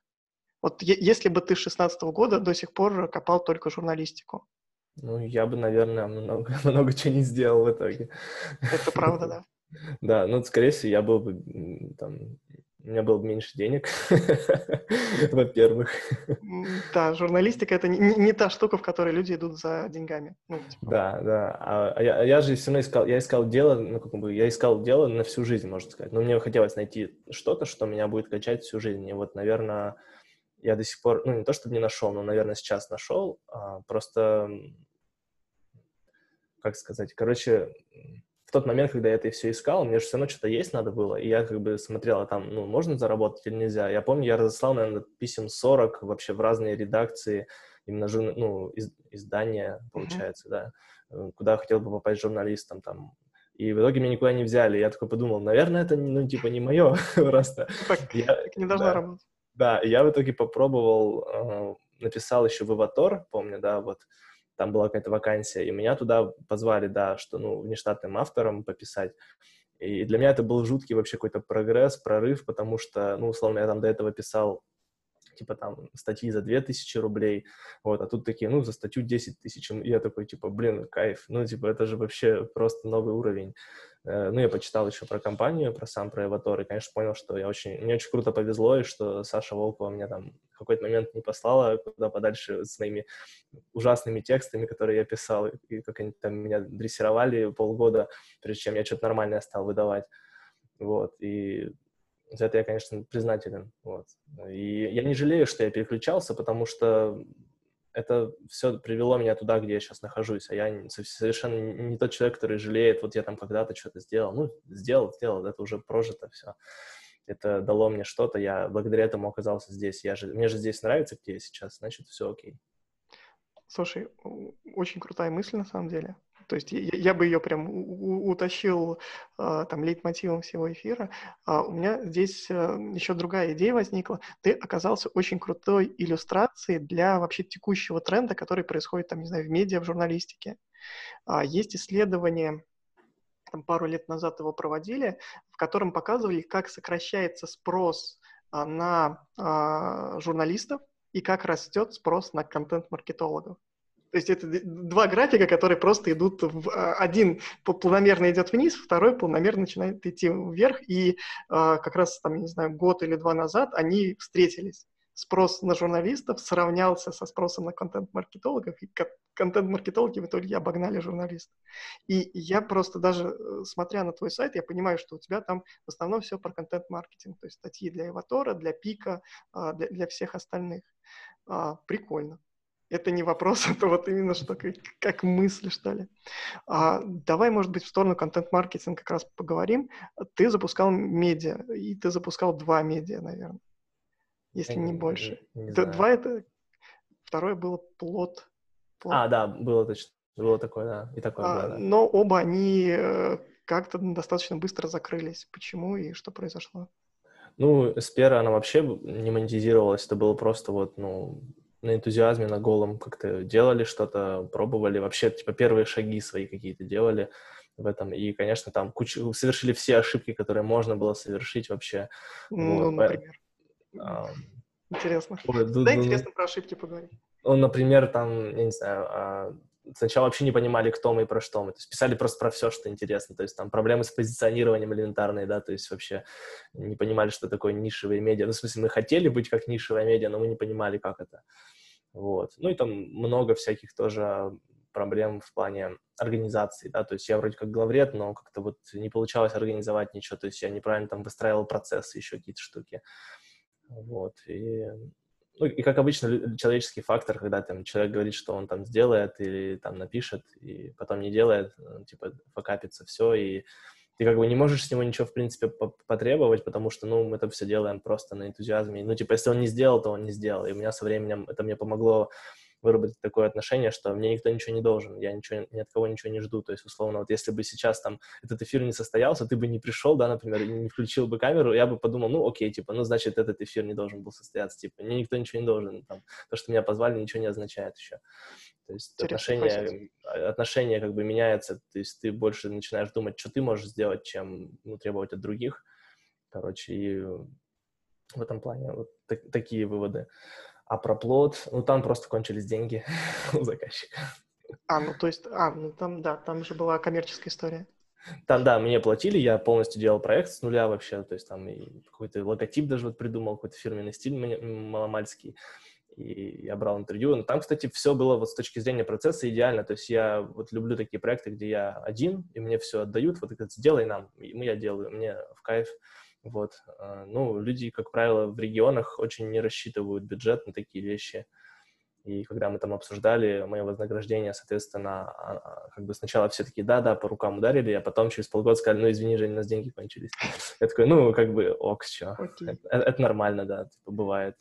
Вот если бы ты с 16 года до сих пор копал только журналистику, ну, я бы, наверное, много, [laughs] много чего не сделал в итоге. Это правда, да. [laughs] Да, ну, скорее всего, я был бы там, у меня было бы меньше денег, [laughs] во-первых. Да, журналистика — это не, не та штука, в которой люди идут за деньгами. Ну, типа. Да, да. А, а я, я же все равно искал, я искал дело, ну, как бы, я искал дело на всю жизнь, можно сказать. Но мне хотелось найти что-то, что меня будет качать всю жизнь. И вот, наверное, я до сих пор, ну, не то чтобы не нашел, но, наверное, сейчас нашел. А, просто, как сказать, короче, тот момент, когда я это все искал, мне же все равно что-то есть надо было, и я как бы смотрел, а там, ну, можно заработать или нельзя. Я помню, я разослал, наверное, писем 40 вообще в разные редакции, именно, ну, из, издания, получается, mm-hmm. да, э, куда хотел бы попасть журналистом, там, и в итоге меня никуда не взяли. Я такой подумал, наверное, это, ну, типа, не мое [laughs] просто. Так, я, так не должно да. работать. Да, я в итоге попробовал, э, написал еще в Аватор, помню, да, вот там была какая-то вакансия, и меня туда позвали, да, что, ну, внештатным автором пописать. И для меня это был жуткий вообще какой-то прогресс, прорыв, потому что, ну, условно, я там до этого писал типа там статьи за 2000 рублей, вот, а тут такие, ну, за статью 10 тысяч, я такой, типа, блин, кайф, ну, типа, это же вообще просто новый уровень. Э, ну, я почитал еще про компанию, про сам, про Эватор, и, конечно, понял, что я очень, мне очень круто повезло, и что Саша Волкова меня там в какой-то момент не послала куда подальше с моими ужасными текстами, которые я писал, и как они там меня дрессировали полгода, прежде чем я что-то нормальное стал выдавать. Вот, и за это я, конечно, признателен. Вот. И я не жалею, что я переключался, потому что это все привело меня туда, где я сейчас нахожусь, а я совершенно не тот человек, который жалеет, вот я там когда-то что-то сделал. Ну, сделал, сделал, это уже прожито все. Это дало мне что-то, я благодаря этому оказался здесь. Я же, мне же здесь нравится, где я сейчас, значит, все окей. Слушай, очень крутая мысль на самом деле. То есть я, я бы ее прям утащил а, там лейтмотивом всего эфира. А у меня здесь а, еще другая идея возникла. Ты оказался очень крутой иллюстрацией для вообще текущего тренда, который происходит там, не знаю, в медиа, в журналистике. А, есть исследование, там пару лет назад его проводили, в котором показывали, как сокращается спрос а, на а, журналистов и как растет спрос на контент-маркетологов. То есть это два графика, которые просто идут в а, один планомерно идет вниз, второй планомерно начинает идти вверх, и а, как раз там, не знаю, год или два назад они встретились. Спрос на журналистов сравнялся со спросом на контент-маркетологов, и контент-маркетологи в итоге обогнали журналистов. И я просто даже, э, смотря на твой сайт, я понимаю, что у тебя там в основном все про контент-маркетинг, то есть статьи для Эватора, для Пика, а, для, для всех остальных. Прикольно это не вопрос, [laughs] это вот именно что как, как мысли, что ли. А, давай, может быть, в сторону контент-маркетинга как раз поговорим. Ты запускал медиа, и ты запускал два медиа, наверное, если не, не больше. Не, не два это... Второе было плод. плод. А, да, было точно. Было такое, да. И такое а, было, да. Но оба они э, как-то достаточно быстро закрылись. Почему и что произошло? Ну, Спера, она вообще не монетизировалась, это было просто вот, ну, на энтузиазме, на голом как-то делали что-то, пробовали, вообще, типа, первые шаги свои какие-то делали в этом. И, конечно, там кучу, совершили все ошибки, которые можно было совершить вообще. Ну, вот. например. А, интересно. Ой, да, да, интересно про ошибки поговорить. Ну, например, там, я не знаю, а, сначала вообще не понимали, кто мы и про что мы. То есть писали просто про все, что интересно. То есть там проблемы с позиционированием элементарные, да, то есть вообще не понимали, что такое нишевые медиа. Ну, в смысле, мы хотели быть как нишевая медиа, но мы не понимали, как это. Вот. Ну и там много всяких тоже проблем в плане организации, да, то есть я вроде как главред, но как-то вот не получалось организовать ничего, то есть я неправильно там выстраивал процессы, еще какие-то штуки, вот, и ну, и как обычно человеческий фактор, когда там человек говорит, что он там сделает или там напишет, и потом не делает, ну, типа покапится все, и ты как бы не можешь с него ничего, в принципе, потребовать, потому что, ну, мы это все делаем просто на энтузиазме. Ну, типа, если он не сделал, то он не сделал. И у меня со временем это мне помогло выработать такое отношение, что мне никто ничего не должен, я ничего, ни от кого ничего не жду. То есть, условно, вот если бы сейчас там этот эфир не состоялся, ты бы не пришел, да, например, не включил бы камеру, я бы подумал, ну, окей, типа, ну, значит, этот эфир не должен был состояться, типа, мне никто ничего не должен, там, то, что меня позвали, ничего не означает еще. То есть отношение, отношение как бы меняется, то есть ты больше начинаешь думать, что ты можешь сделать, чем ну, требовать от других. Короче, и в этом плане вот так, такие выводы. А про плод, ну там просто кончились деньги [laughs] у заказчика. А, ну то есть, а, ну там, да, там же была коммерческая история. Там, да, мне платили, я полностью делал проект с нуля вообще, то есть там и какой-то логотип даже вот придумал, какой-то фирменный стиль маломальский, и я брал интервью. Но там, кстати, все было вот с точки зрения процесса идеально, то есть я вот люблю такие проекты, где я один, и мне все отдают, вот это сделай нам, и я делаю, мне в кайф. Вот. А, ну, люди, как правило, в регионах очень не рассчитывают бюджет на такие вещи. И когда мы там обсуждали мое вознаграждение, соответственно, а, а, как бы сначала все таки да-да, по рукам ударили, а потом через полгода сказали, ну, извини, Женя, у нас деньги кончились. Я такой, ну, как бы, ок, что, это, это нормально, да, типа, бывает.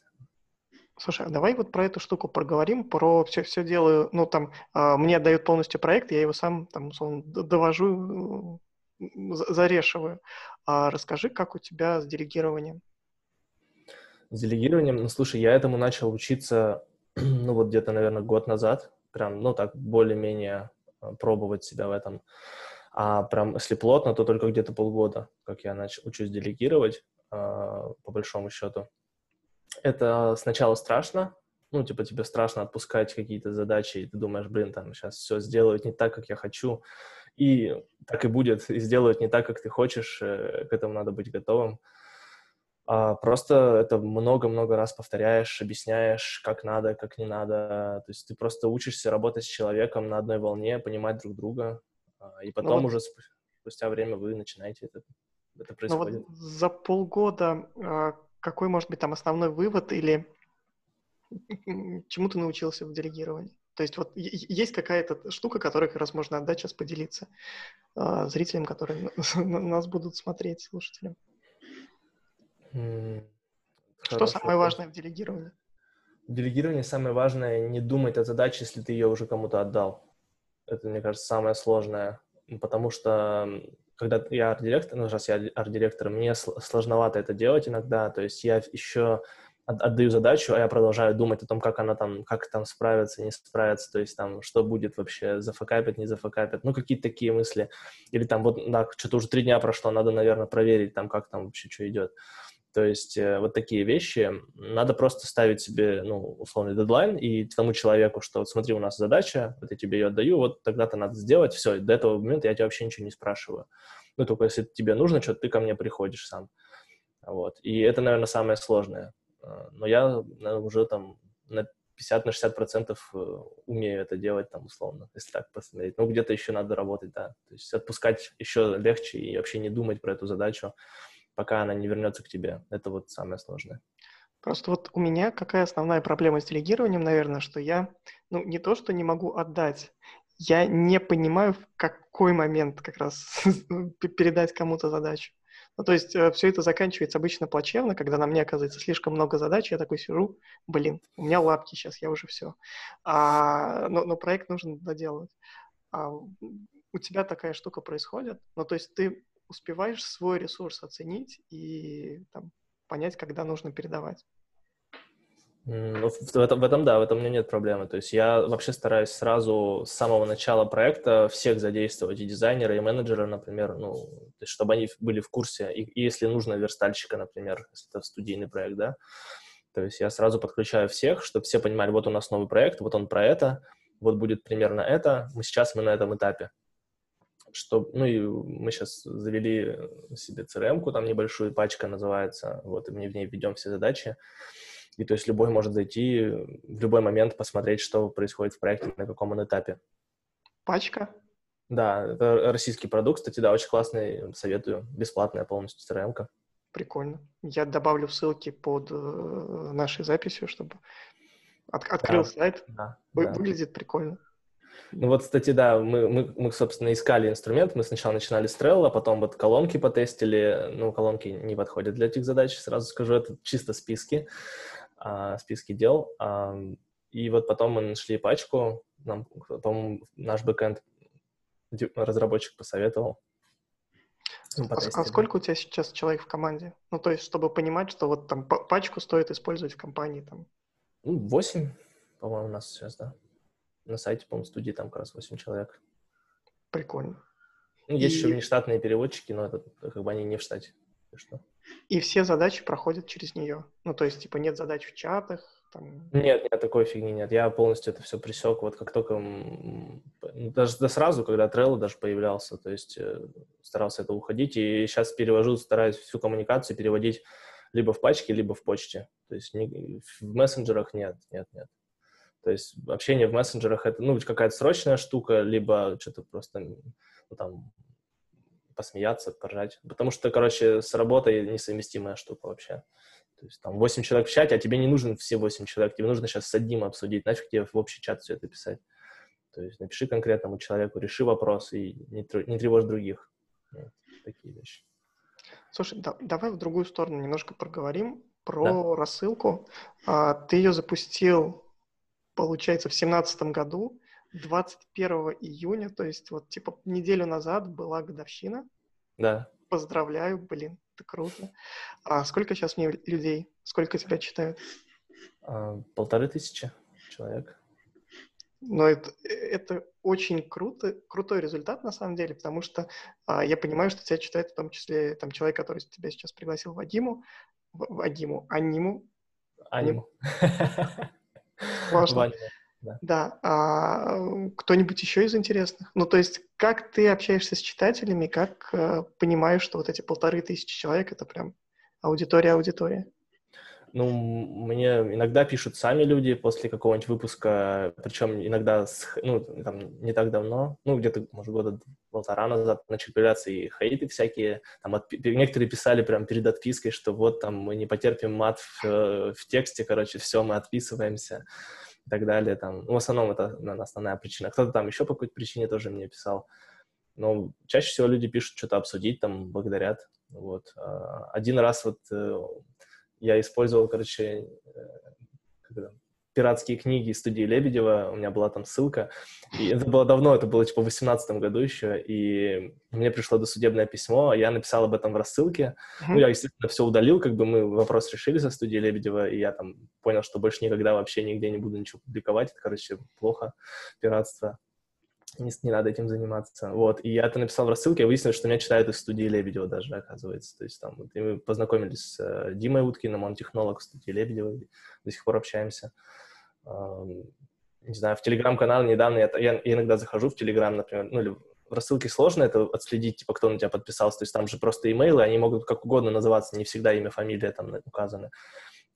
Слушай, а давай вот про эту штуку проговорим, про все, все делаю, ну, там, э, мне отдают полностью проект, я его сам, там, условно, довожу зарешиваю. А расскажи, как у тебя с делегированием? С делегированием, ну, слушай, я этому начал учиться, [clears throat] ну, вот где-то, наверное, год назад, прям, ну, так, более-менее а, пробовать себя в этом. А прям, если плотно, то только где-то полгода, как я начал, учусь делегировать, э, по большому счету. Это сначала страшно, ну, типа, тебе страшно отпускать какие-то задачи, и ты думаешь, блин, там, сейчас все сделают не так, как я хочу, и так и будет, и сделают не так, как ты хочешь, э, к этому надо быть готовым. А просто это много-много раз повторяешь, объясняешь, как надо, как не надо. То есть ты просто учишься работать с человеком на одной волне, понимать друг друга, а, и ну потом ну вот... уже спустя время вы начинаете это, это происходит. Ну вот за полгода а, какой может быть там основной вывод или [laughs] чему ты научился в делегировании? То есть вот есть какая-то штука, которой как раз можно отдать, сейчас поделиться э, зрителям, которые [laughs] нас будут смотреть, слушателям. Mm, Что хорошо. самое важное в делегировании? В делегировании самое важное не думать о задаче, если ты ее уже кому-то отдал. Это, мне кажется, самое сложное. Потому что когда я арт-директор, ну, раз я арт-директор, мне сложновато это делать иногда. То есть я еще отдаю задачу, а я продолжаю думать о том, как она там, как там справится, не справится, то есть там, что будет вообще, зафакапит, не зафакапит, ну, какие-то такие мысли. Или там вот, да, что-то уже три дня прошло, надо, наверное, проверить там, как там вообще что идет. То есть э, вот такие вещи надо просто ставить себе, ну, условный дедлайн и тому человеку, что вот смотри, у нас задача, вот я тебе ее отдаю, вот тогда-то надо сделать, все, до этого момента я тебя вообще ничего не спрашиваю. Ну, только если тебе нужно что-то, ты ко мне приходишь сам. Вот. И это, наверное, самое сложное. А, но я уже там на 50 на 60 процентов э, умею это делать, там, условно, если так посмотреть. Ну, где-то еще надо работать, да. То есть отпускать еще легче и вообще не думать про эту задачу, пока она не вернется к тебе. Это вот самое сложное. Просто вот у меня какая основная проблема с делегированием, наверное, что я, ну, не то, что не могу отдать, я не понимаю, в какой момент как раз [laughs] передать кому-то задачу. Ну, то есть э, все это заканчивается обычно плачевно, когда на мне оказывается слишком много задач, я такой сижу, блин, у меня лапки сейчас, я уже все. А, но, но проект нужно доделывать. А, у тебя такая штука происходит? Ну, то есть ты успеваешь свой ресурс оценить и там, понять, когда нужно передавать? Ну, в, этом, в этом, да, в этом у меня нет проблемы. То есть я вообще стараюсь сразу с самого начала проекта всех задействовать, и дизайнера, и менеджера, например, ну, то есть чтобы они были в курсе, и, и если нужно, верстальщика, например, если это студийный проект, да, то есть я сразу подключаю всех, чтобы все понимали, вот у нас новый проект, вот он про это, вот будет примерно это, мы сейчас мы на этом этапе. Что, ну и мы сейчас завели себе CRM-ку, там небольшую пачка называется, вот, и мы в ней ведем все задачи. И то есть любой может зайти в любой момент посмотреть, что происходит в проекте, на каком он этапе. Пачка? Да, это российский продукт, кстати, да, очень классный, советую, бесплатная полностью CRM-ка. Прикольно. Я добавлю ссылки под э, нашей записью, чтобы от, открыл да, сайт. Да, Вы, да. Выглядит прикольно. Ну вот, кстати, да, мы, мы, мы, собственно, искали инструмент. Мы сначала начинали с Trello, потом вот колонки потестили. Ну, колонки не подходят для этих задач, сразу скажу. Это чисто списки, а, списки дел. И вот потом мы нашли пачку. Нам, по-моему, наш бэкэнд разработчик посоветовал. Ну, а, а сколько у тебя сейчас человек в команде? Ну, то есть, чтобы понимать, что вот там пачку стоит использовать в компании там. Ну, восемь, по-моему, у нас сейчас, да. На сайте, по-моему, студии там как раз восемь человек. Прикольно. Ну, есть и... еще внештатные переводчики, но это как бы они не в штате. Что? И все задачи проходят через нее. Ну, то есть, типа, нет задач в чатах, там... Нет, нет, такой фигни нет. Я полностью это все присек, вот как только... Даже да сразу, когда Trello даже появлялся, то есть э, старался это уходить, и сейчас перевожу, стараюсь всю коммуникацию переводить либо в пачке, либо в почте. То есть не, в мессенджерах нет, нет, нет. То есть общение в мессенджерах это, ну, какая-то срочная штука, либо что-то просто, ну, там, посмеяться, поржать. Потому что, короче, с работой несовместимая штука вообще. То есть там 8 человек в чате, а тебе не нужен все 8 человек, тебе нужно сейчас с одним обсудить, нафиг тебе в общий чат все это писать. То есть напиши конкретному человеку, реши вопрос и не, не тревожь других. Вот, такие вещи. Слушай, да, давай в другую сторону немножко проговорим про да. рассылку. А, ты ее запустил, получается, в семнадцатом году, 21 июня, то есть вот типа неделю назад была годовщина. Да. Поздравляю, блин, это круто. А сколько сейчас мне людей? Сколько тебя читают? А, полторы тысячи человек. Но это, это очень круто, крутой результат на самом деле, потому что а, я понимаю, что тебя читает в том числе там человек, который тебя сейчас пригласил Вадиму, Вадиму, Аниму. Аниму. Важно. Да. да. А кто-нибудь еще из интересных? Ну, то есть, как ты общаешься с читателями, как э, понимаешь, что вот эти полторы тысячи человек это прям аудитория-аудитория? Ну, мне иногда пишут сами люди после какого-нибудь выпуска, причем иногда, с, ну, там, не так давно, ну, где-то, может, года полтора назад начали появляться и хейты всякие. Там от, некоторые писали прям перед отпиской, что вот там мы не потерпим мат в, э, в тексте, короче, все, мы отписываемся и так далее. Там. Ну, в основном это наверное, основная причина. Кто-то там еще по какой-то причине тоже мне писал. Но чаще всего люди пишут что-то обсудить, там, благодарят. Вот. А, один раз вот э, я использовал, короче, э, пиратские книги студии Лебедева, у меня была там ссылка, и это было давно, это было типа в 18 году еще, и мне пришло досудебное письмо, я написал об этом в рассылке, mm-hmm. ну, я, естественно, все удалил, как бы мы вопрос решили со студией Лебедева, и я там понял, что больше никогда вообще нигде не буду ничего публиковать, это, короче, плохо, пиратство не, не надо этим заниматься. Вот, и я это написал в рассылке, и выяснилось, что меня читают из студии Лебедева даже, оказывается. То есть там, вот, и мы познакомились с э, Димой Уткиным, он технолог в студии Лебедева, до сих пор общаемся. Не знаю, в Телеграм-канал недавно, я, я иногда захожу в Телеграм, например, ну, или в рассылке сложно это отследить, типа, кто на тебя подписался, то есть там же просто имейлы, они могут как угодно называться, не всегда имя, фамилия там указаны.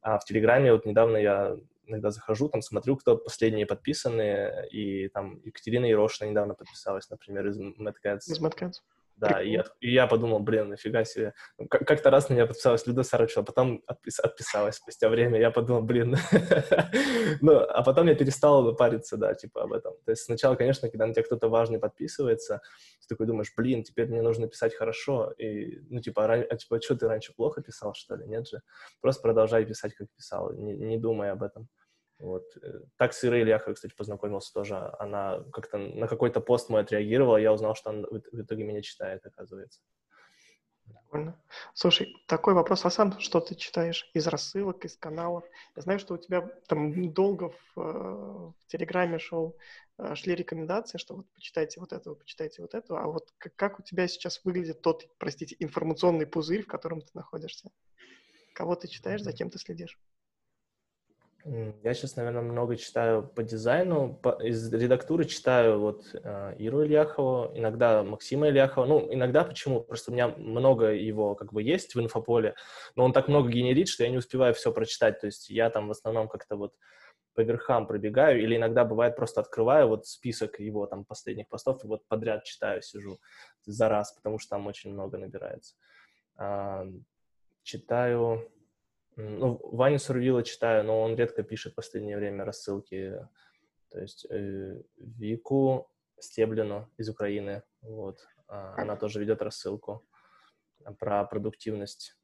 А в Телеграме вот недавно я иногда захожу, там смотрю, кто последние подписаны, и там Екатерина Ерошина недавно подписалась, например, из Mad. Из Mad. Да, и я, и я подумал, блин, нафига себе. Ну, как-то раз на меня подписалась Люда Сарычева, потом отпис, отписалась спустя время. Я подумал, блин. [laughs] ну, а потом я перестал париться, да, типа об этом. То есть сначала, конечно, когда на тебя кто-то важный подписывается, ты такой думаешь, блин, теперь мне нужно писать хорошо. И, ну, типа, ран... а, типа, что ты раньше плохо писал, что ли? Нет же. Просто продолжай писать, как писал, не, не думай об этом. Вот. Э, так с Ирой Ильяховой, кстати, познакомился тоже. Она как-то на какой-то пост мой отреагировала, я узнал, что она в итоге меня читает, оказывается. Прикольно. Слушай, такой вопрос, а сам что ты читаешь из рассылок, из каналов? Я знаю, что у тебя там долго в, э, в Телеграме шел, э, шли рекомендации, что вот почитайте вот этого, почитайте вот этого, а вот как, как у тебя сейчас выглядит тот, простите, информационный пузырь, в котором ты находишься? Кого ты читаешь, за кем ты следишь? Я сейчас, наверное, много читаю по дизайну. По, из редактуры читаю вот э, Иру Ильяхову, иногда Максима Ильяхова. Ну, иногда почему? Просто у меня много его как бы есть в инфополе, но он так много генерит, что я не успеваю все прочитать. То есть я там в основном как-то вот по верхам пробегаю, или иногда бывает просто открываю вот список его там последних постов и вот подряд читаю, сижу за раз, потому что там очень много набирается. А, читаю ну, Ваню Сурвила читаю, но он редко пишет в последнее время рассылки. То есть э, Вику Стеблину из Украины, вот, а, она тоже ведет рассылку про продуктивность.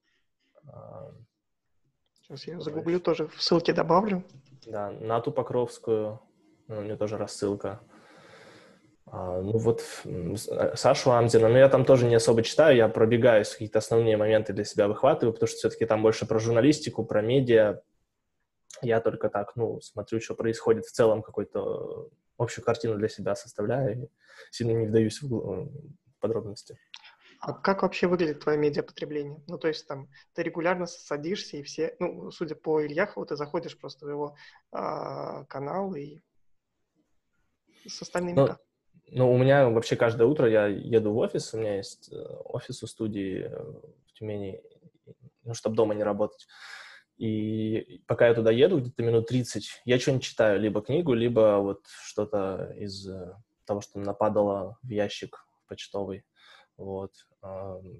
А, Сейчас я загуглю тоже, в ссылке добавлю. Да, Нату Покровскую, ну, у нее тоже рассылка. А, ну вот э, Сашу Амзина, но я там тоже не особо читаю, я пробегаю какие-то основные моменты для себя выхватываю, потому что все-таки там больше про журналистику, про медиа. Я только так, ну, смотрю, что происходит в целом, какую-то общую картину для себя составляю, и сильно не вдаюсь в подробности. А как вообще выглядит твое медиапотребление? Ну, то есть там ты регулярно садишься и все, ну, судя по Ильяхову, ты заходишь просто в его э, канал и с остальными ну, как? Ну, у меня вообще каждое утро я еду в офис, у меня есть э, офис у студии э, в Тюмени, ну, чтобы дома не работать. И пока я туда еду, где-то минут 30, я что-нибудь читаю, либо книгу, либо вот что-то из э, того, что нападало в ящик почтовый. Вот.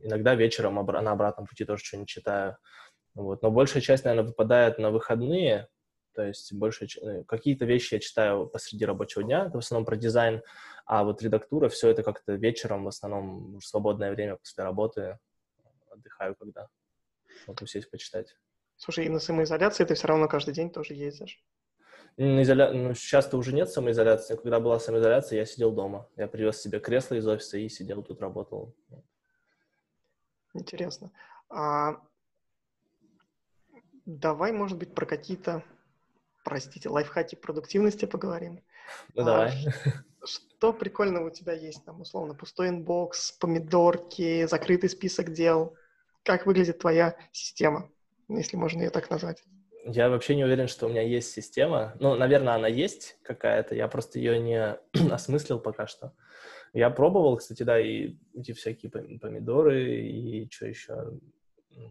Иногда вечером на обратном пути тоже что-нибудь читаю. Вот. Но большая часть, наверное, выпадает на выходные, то есть больше какие-то вещи я читаю посреди рабочего дня, в основном про дизайн, а вот редактура, все это как-то вечером, в основном в свободное время после работы отдыхаю, когда могу сесть почитать. Слушай, и на самоизоляции ты все равно каждый день тоже ездишь? Изоля... ну, сейчас-то уже нет самоизоляции. Когда была самоизоляция, я сидел дома. Я привез себе кресло из офиса и сидел тут, работал. Интересно. А... Давай, может быть, про какие-то, простите, лайфхаки продуктивности поговорим. Ну, а, давай. [laughs] Что прикольного у тебя есть? Там, условно, пустой inbox, помидорки, закрытый список дел. Как выглядит твоя система, если можно ее так назвать? Я вообще не уверен, что у меня есть система. Ну, наверное, она есть какая-то. Я просто ее не [clears throat] осмыслил пока что. Я пробовал, кстати, да, и эти всякие помидоры, и что еще,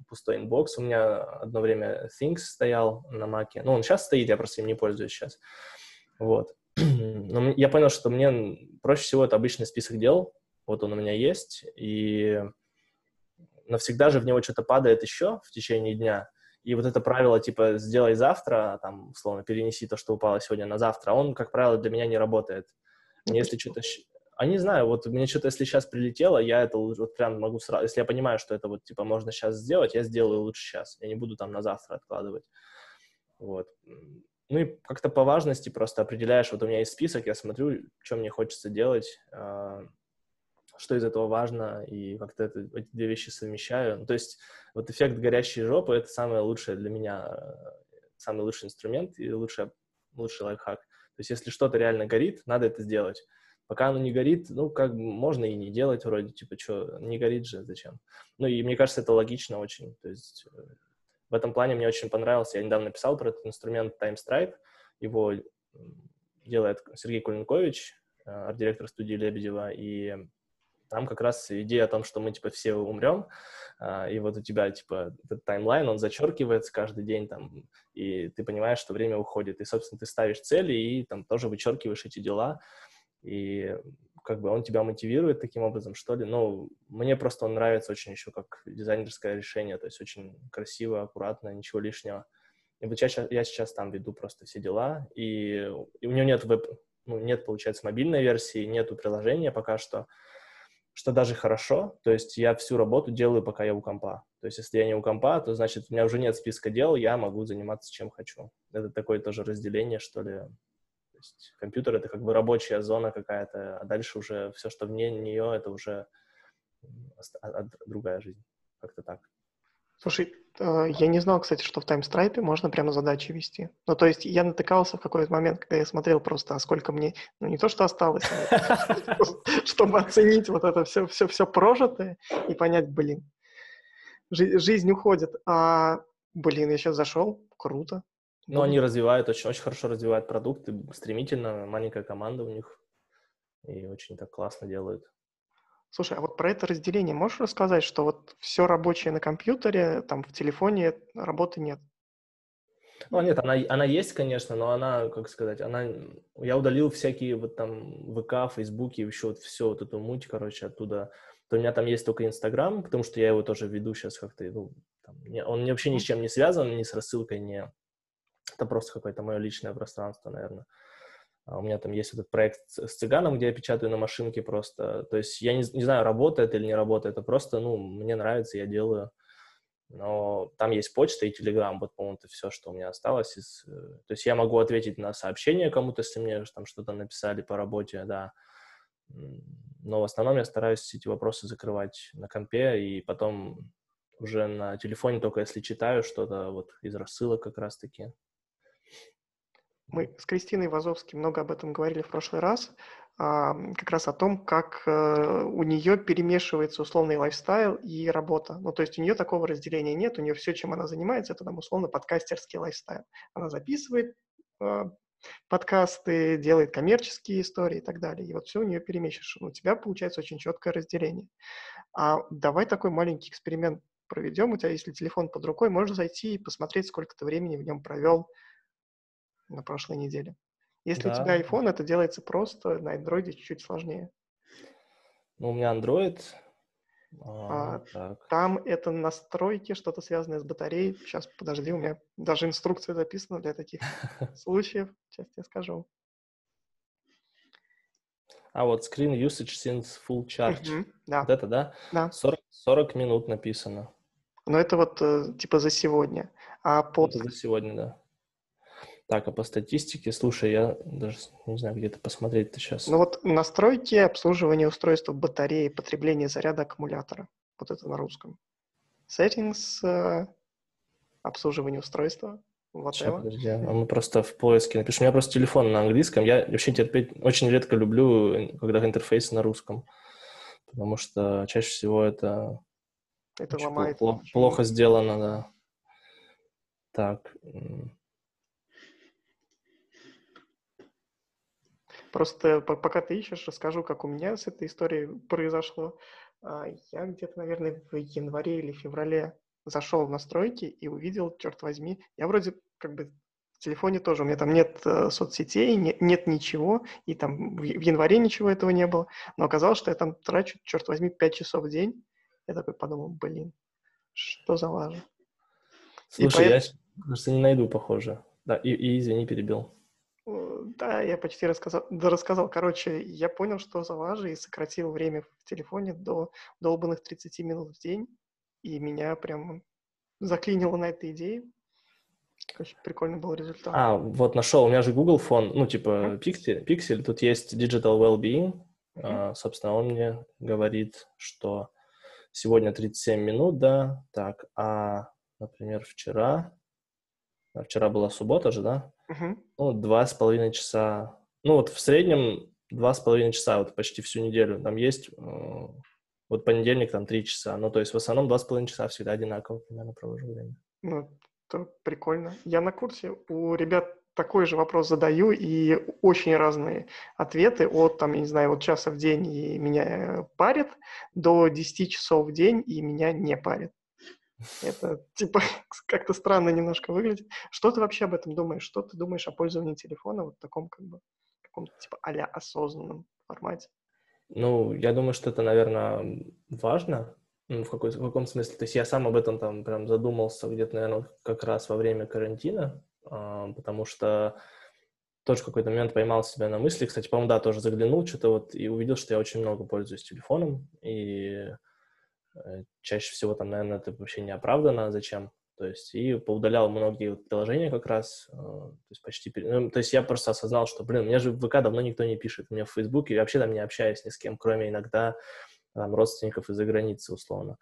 пустой inbox. У меня одно время Things стоял на маке. Ну, он сейчас стоит, я просто им не пользуюсь сейчас. Вот. [clears throat] Но я понял, что мне проще всего это обычный список дел, вот он у меня есть, и но всегда же в него что-то падает еще в течение дня, и вот это правило, типа, сделай завтра, там, условно, перенеси то, что упало сегодня на завтра, он, как правило, для меня не работает. Мне если что-то... А не знаю, вот мне что-то, если сейчас прилетело, я это вот прям могу сразу... Если я понимаю, что это вот, типа, можно сейчас сделать, я сделаю лучше сейчас. Я не буду там на завтра откладывать. Вот. Ну и как-то по важности просто определяешь, вот у меня есть список, я смотрю, что мне хочется делать, а, что из этого важно, и как-то это, эти две вещи совмещаю. Ну, то есть вот эффект горящей жопы — это самое лучшее для меня, самый лучший инструмент и лучший, лучший лайфхак. То есть если что-то реально горит, надо это сделать. Пока оно не горит, ну, как можно и не делать вроде, типа, что, не горит же, зачем? Ну, и мне кажется, это логично очень. То есть э, в этом плане мне очень понравился. Я недавно писал про этот инструмент TimeStripe. Его делает Сергей Кулинкович, э, арт-директор студии Лебедева, и там как раз идея о том, что мы, типа, все умрем, а, и вот у тебя, типа, этот таймлайн, он зачеркивается каждый день, там, и ты понимаешь, что время уходит, и, собственно, ты ставишь цели и там тоже вычеркиваешь эти дела, и как бы он тебя мотивирует таким образом, что ли. Ну, мне просто он нравится очень еще как дизайнерское решение, то есть очень красиво, аккуратно, ничего лишнего. И вот я, я сейчас там веду просто все дела, и, и у него нет веб, ну, нет, получается, мобильной версии, нету приложения пока что, что даже хорошо, то есть я всю работу делаю, пока я у компа. То есть если я не у компа, то значит у меня уже нет списка дел, я могу заниматься чем хочу. Это такое тоже разделение, что ли. Есть компьютер — это как бы рабочая зона какая-то, а дальше уже все, что вне нее, это уже другая жизнь. Как-то так. Слушай, э, я не знал, кстати, что в таймстрайпе можно прямо задачи вести. Ну, то есть я натыкался в какой-то момент, когда я смотрел просто, а сколько мне, ну, не то, что осталось, а [laughs] чтобы оценить вот это все, все, все прожитое и понять, блин, жизнь уходит. А, блин, я сейчас зашел, круто. Ну, они развивают, очень, очень хорошо развивают продукты, стремительно, маленькая команда у них, и очень так классно делают. Слушай, а вот про это разделение можешь рассказать, что вот все рабочее на компьютере, там в телефоне работы нет? Ну, нет, она, она есть, конечно, но она, как сказать, она... Я удалил всякие вот там ВК, Фейсбуке, еще вот все вот эту муть, короче, оттуда. То у меня там есть только Инстаграм, потому что я его тоже веду сейчас как-то, ну, там, не, он вообще ни с чем не связан, ни с рассылкой, не... Это просто какое-то мое личное пространство, наверное. А у меня там есть этот проект с цыганом, где я печатаю на машинке просто. То есть я не, не знаю, работает или не работает. Это просто, ну, мне нравится, я делаю. Но там есть почта и телеграм. Вот, по-моему, это все, что у меня осталось. Из... Э, то есть я могу ответить на сообщение кому-то, если мне там что-то написали по работе, да. Но в основном я стараюсь эти вопросы закрывать на компе и потом уже на телефоне только если читаю что-то вот из рассылок как раз-таки. Мы с Кристиной Вазовски много об этом говорили в прошлый раз, а, как раз о том, как э, у нее перемешивается условный lifestyle и работа. Ну, то есть у нее такого разделения нет, у нее все, чем она занимается, это там условно подкастерский lifestyle. Она записывает э, подкасты, делает коммерческие истории и так далее. И вот все у нее перемешиваешь. У тебя получается очень четкое разделение. А давай такой маленький эксперимент проведем. У тебя, если телефон под рукой, можно зайти и посмотреть, сколько ты времени в нем провел на прошлой неделе. Если да. у тебя iPhone, это делается просто, на Android чуть-чуть сложнее. Ну, у меня Android. А, а, там это настройки, что-то связанное с батареей. Сейчас, подожди, у меня даже инструкция записана для таких [laughs] случаев. Сейчас я скажу. А вот screen usage since full charge. Угу, да. Вот это, да? Да. 40, 40 минут написано. Но это вот э, типа за сегодня. А по... Это за сегодня, да. Так, а по статистике, слушай, я даже не знаю, где-то посмотреть-то сейчас. Ну вот настройки обслуживания устройства батареи, потребление заряда аккумулятора. Вот это на русском. Settings, э, обслуживание устройства. Вот Сейчас, подожди, а мы просто в поиске напишем. У меня просто телефон на английском. Я вообще терпеть очень редко люблю, когда интерфейс на русском. Потому что чаще всего это, это ломает. Плохо, плохо сделано, да. Так. Просто пока ты ищешь, расскажу, как у меня с этой историей произошло. А, я где-то, наверное, в январе или феврале зашел в настройки и увидел, черт возьми, я вроде как бы в телефоне тоже, у меня там нет э, соцсетей, нет, нет ничего, и там в, в январе ничего этого не было, но оказалось, что я там трачу, черт возьми, 5 часов в день. Я такой подумал, блин, что за лажа. Слушай, поэтому... я, кажется, не найду, похоже. Да, и, и извини, перебил. Да, я почти рассказал, да, рассказал. Короче, я понял, что за лажи, и сократил время в телефоне до долбанных 30 минут в день, и меня прям заклинило на этой идее. Очень прикольный был результат. А, вот нашел. У меня же Google фон, ну, типа Pixel. Pixel. Тут есть Digital Wellbeing. Mm-hmm. А, собственно, он мне говорит, что сегодня 37 минут, да, так, а, например, вчера, а вчера была суббота же, да, Угу. Ну, два с половиной часа. Ну, вот в среднем два с половиной часа, вот почти всю неделю. Там есть, э, вот понедельник там три часа. Ну, то есть в основном два с половиной часа всегда одинаково примерно провожу время. Ну, это прикольно. Я на курсе у ребят такой же вопрос задаю, и очень разные ответы от, там, я не знаю, от часа в день и меня парит, до 10 часов в день и меня не парит. Это, типа, [laughs] как-то странно немножко выглядит. Что ты вообще об этом думаешь? Что ты думаешь о пользовании телефона вот в таком, как бы, каком-то, типа, а осознанном формате? Ну, я думаю, что это, наверное, важно. Ну, в, какой, в каком смысле? То есть я сам об этом там прям задумался где-то, наверное, как раз во время карантина, э, потому что тоже какой-то момент поймал себя на мысли. Кстати, по-моему, да, тоже заглянул что-то вот и увидел, что я очень много пользуюсь телефоном. И чаще всего там, наверное, это вообще не оправдано. Зачем? То есть и поудалял многие приложения как раз, э, то есть почти, ну, то есть я просто осознал, что, блин, мне же в ВК давно никто не пишет, мне в Фейсбуке, вообще там не общаюсь ни с кем, кроме иногда там, родственников из-за границы, условно,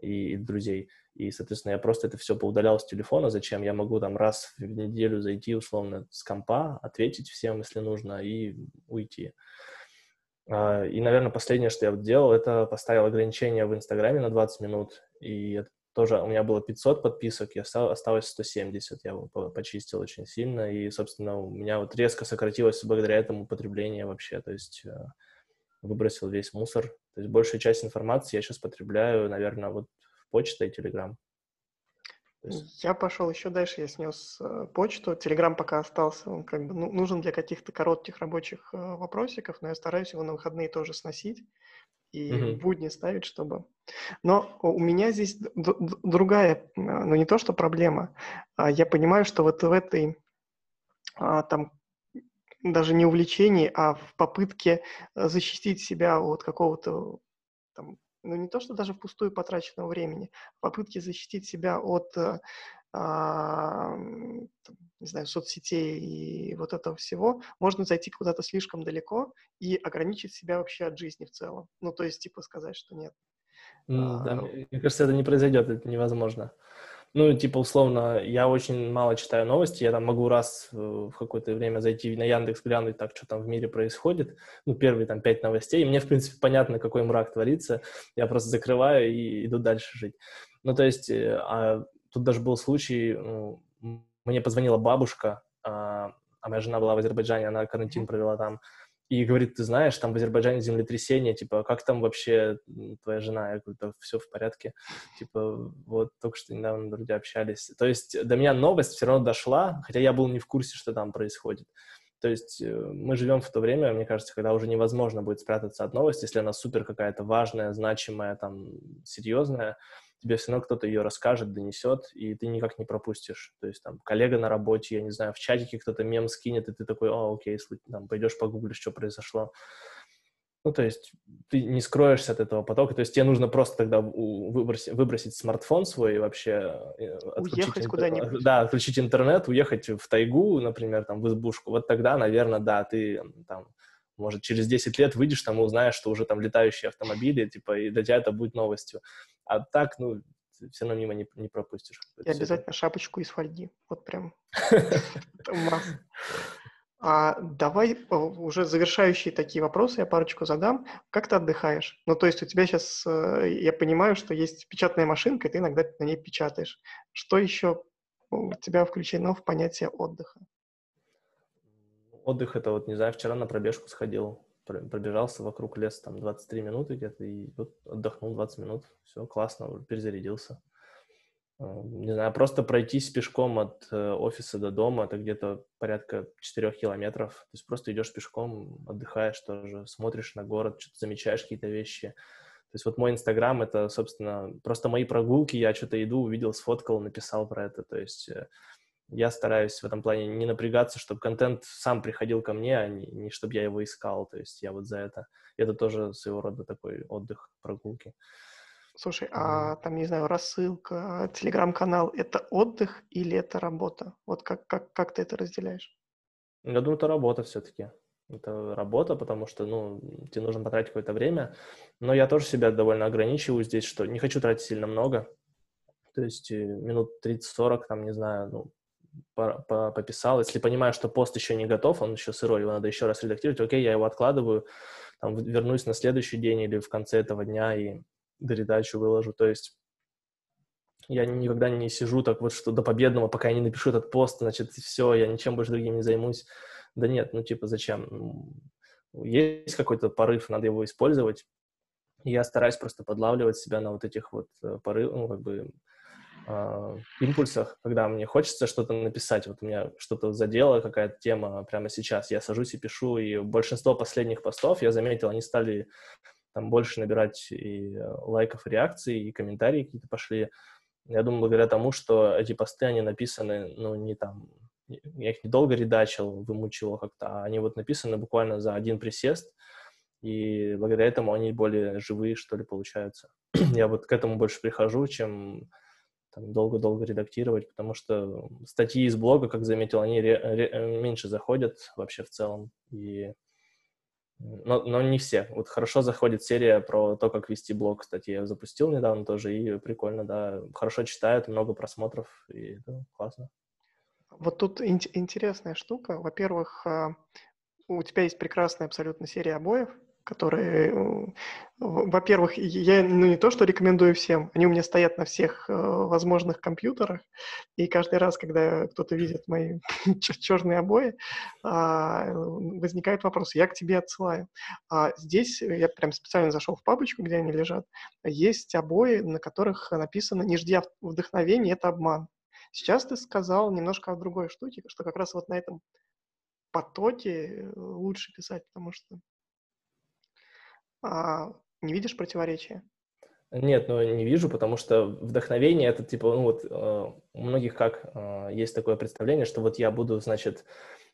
и, и друзей. И, соответственно, я просто это все поудалял с телефона. Зачем? Я могу там раз в неделю зайти, условно, с компа, ответить всем, если нужно, и уйти. А, и, наверное, последнее, что я делал, это поставил ограничение в Инстаграме на 20 минут. И это тоже у меня было 500 подписок, и осталось 170. Я его почистил очень сильно. И, собственно, у меня вот резко сократилось благодаря этому потребление вообще. То есть э, выбросил весь мусор. То есть большая часть информации я сейчас потребляю, наверное, вот почта и Телеграм. Есть... Я пошел еще дальше, я снес э, почту. Телеграм пока остался, он как бы ну, нужен для каких-то коротких рабочих э, вопросиков, но я стараюсь его на выходные тоже сносить и mm-hmm. будни ставить, чтобы... Но у меня здесь другая, э, ну не то что проблема, а я понимаю, что вот в этой а, там даже не увлечении, а в попытке защитить себя от какого-то там, ну не то, что даже впустую потраченного времени, попытки защитить себя от, э, а, не знаю, соцсетей и вот этого всего, можно зайти куда-то слишком далеко и ограничить себя вообще от жизни в целом. Ну, то есть, типа, сказать, что нет. Mm, а, да, мне кажется, это не произойдет, это невозможно. Ну, типа, условно, я очень мало читаю новости, я там могу раз в какое-то время зайти на Яндекс, глянуть так, что там в мире происходит, ну, первые там пять новостей, и мне, в принципе, понятно, какой мрак творится, я просто закрываю и иду дальше жить. Ну, то есть, э, а тут даже был случай, ну, мне позвонила бабушка, а, а моя жена была в Азербайджане, она карантин провела там, и говорит, ты знаешь, там в Азербайджане землетрясение, типа, как там вообще твоя жена? Я говорю, да все в порядке. Типа, вот только что недавно друзья общались. То есть до меня новость все равно дошла, хотя я был не в курсе, что там происходит. То есть э, мы живем в то время, мне кажется, когда уже невозможно будет спрятаться от новости, если она супер какая-то важная, значимая, там, серьезная, тебе все равно кто-то ее расскажет, донесет, и ты никак не пропустишь. То есть там коллега на работе, я не знаю, в чатике кто-то мем скинет, и ты такой, о, окей, там, пойдешь погуглишь, что произошло. Ну, то есть ты не скроешься от этого потока, то есть тебе нужно просто тогда выбросить, выбросить смартфон свой и вообще э, уехать куда-нибудь. Да, отключить интернет, уехать в тайгу, например, там, в избушку. Вот тогда, наверное, да, ты там может, через 10 лет выйдешь там и узнаешь, что уже там летающие автомобили, типа, и для тебя это будет новостью. А так, ну, все равно мимо не, не пропустишь. И обязательно шапочку из фольги. Вот прям. [laughs] А давай уже завершающие такие вопросы я парочку задам. Как ты отдыхаешь? Ну, то есть у тебя сейчас, э, я понимаю, что есть печатная машинка, и ты иногда на ней печатаешь. Что еще у тебя включено в понятие отдыха? Отдых это вот, не знаю, вчера на пробежку сходил, пробежался вокруг леса там 23 минуты где-то и вот отдохнул 20 минут. Все, классно, перезарядился. А, не знаю, просто пройтись пешком от э, офиса до дома, это где-то порядка 4 километров. То есть просто идешь пешком, отдыхаешь тоже, смотришь на город, что-то замечаешь какие-то вещи. То есть вот мой Инстаграм — это, собственно, просто мои прогулки, я что-то иду, увидел, сфоткал, написал про это. То есть э, я стараюсь в этом плане не напрягаться, чтобы контент сам приходил ко мне, а не, не чтобы я его искал. То есть я вот за это. Это тоже своего рода такой отдых, прогулки. Слушай, а там, не знаю, рассылка, телеграм-канал — это отдых или это работа? Вот как, как, как ты это разделяешь? Я думаю, это работа все-таки. Это работа, потому что, ну, тебе нужно потратить какое-то время. Но я тоже себя довольно ограничиваю здесь, что не хочу тратить сильно много. То есть э, минут 30-40, там, не знаю, ну, пописал. Если понимаю, что пост еще не готов, он еще сырой, его надо еще раз редактировать, окей, я его откладываю, там, вернусь на следующий день или в конце этого дня и доредачу выложу. То есть я никогда не сижу так вот, что до победного, пока я не напишу этот пост, значит, все, я ничем больше другим не займусь. Да нет, ну типа зачем? Есть какой-то порыв, надо его использовать. я стараюсь просто подлавливать себя на вот этих вот э, порывах, ну, как бы э, импульсах, когда мне хочется что-то написать. Вот у меня что-то задело, какая-то тема прямо сейчас. Я сажусь и пишу, и большинство последних постов, я заметил, они стали там больше набирать и э, лайков, и реакций, и комментарии какие-то пошли. Я думаю, благодаря тому, что эти посты, они написаны, ну, не там я их недолго редачил, вымучивал как-то, а они вот написаны буквально за один присест, и благодаря этому они более живые, что ли, получаются. [clears throat] я вот к этому больше прихожу, чем там, долго-долго редактировать, потому что статьи из блога, как заметил, они ре- ре- меньше заходят вообще в целом, и но, но не все. Вот хорошо заходит серия про то, как вести блог, кстати, я запустил недавно тоже, и прикольно, да, хорошо читают, много просмотров, и да, классно. Вот тут ин- интересная штука. Во-первых, а, у тебя есть прекрасная абсолютно серия обоев, которые, э, во-первых, я ну, не то, что рекомендую всем, они у меня стоят на всех э, возможных компьютерах, и каждый раз, когда кто-то видит мои [laughs] черные обои, э, возникает вопрос, я к тебе отсылаю. А здесь я прям специально зашел в папочку, где они лежат, есть обои, на которых написано «Не жди вдохновения, это обман». Сейчас ты сказал немножко о другой штуке, что как раз вот на этом потоке э, лучше писать, потому что а, не видишь противоречия? Нет, ну не вижу, потому что вдохновение это типа, ну вот э, у многих как э, есть такое представление, что вот я буду, значит,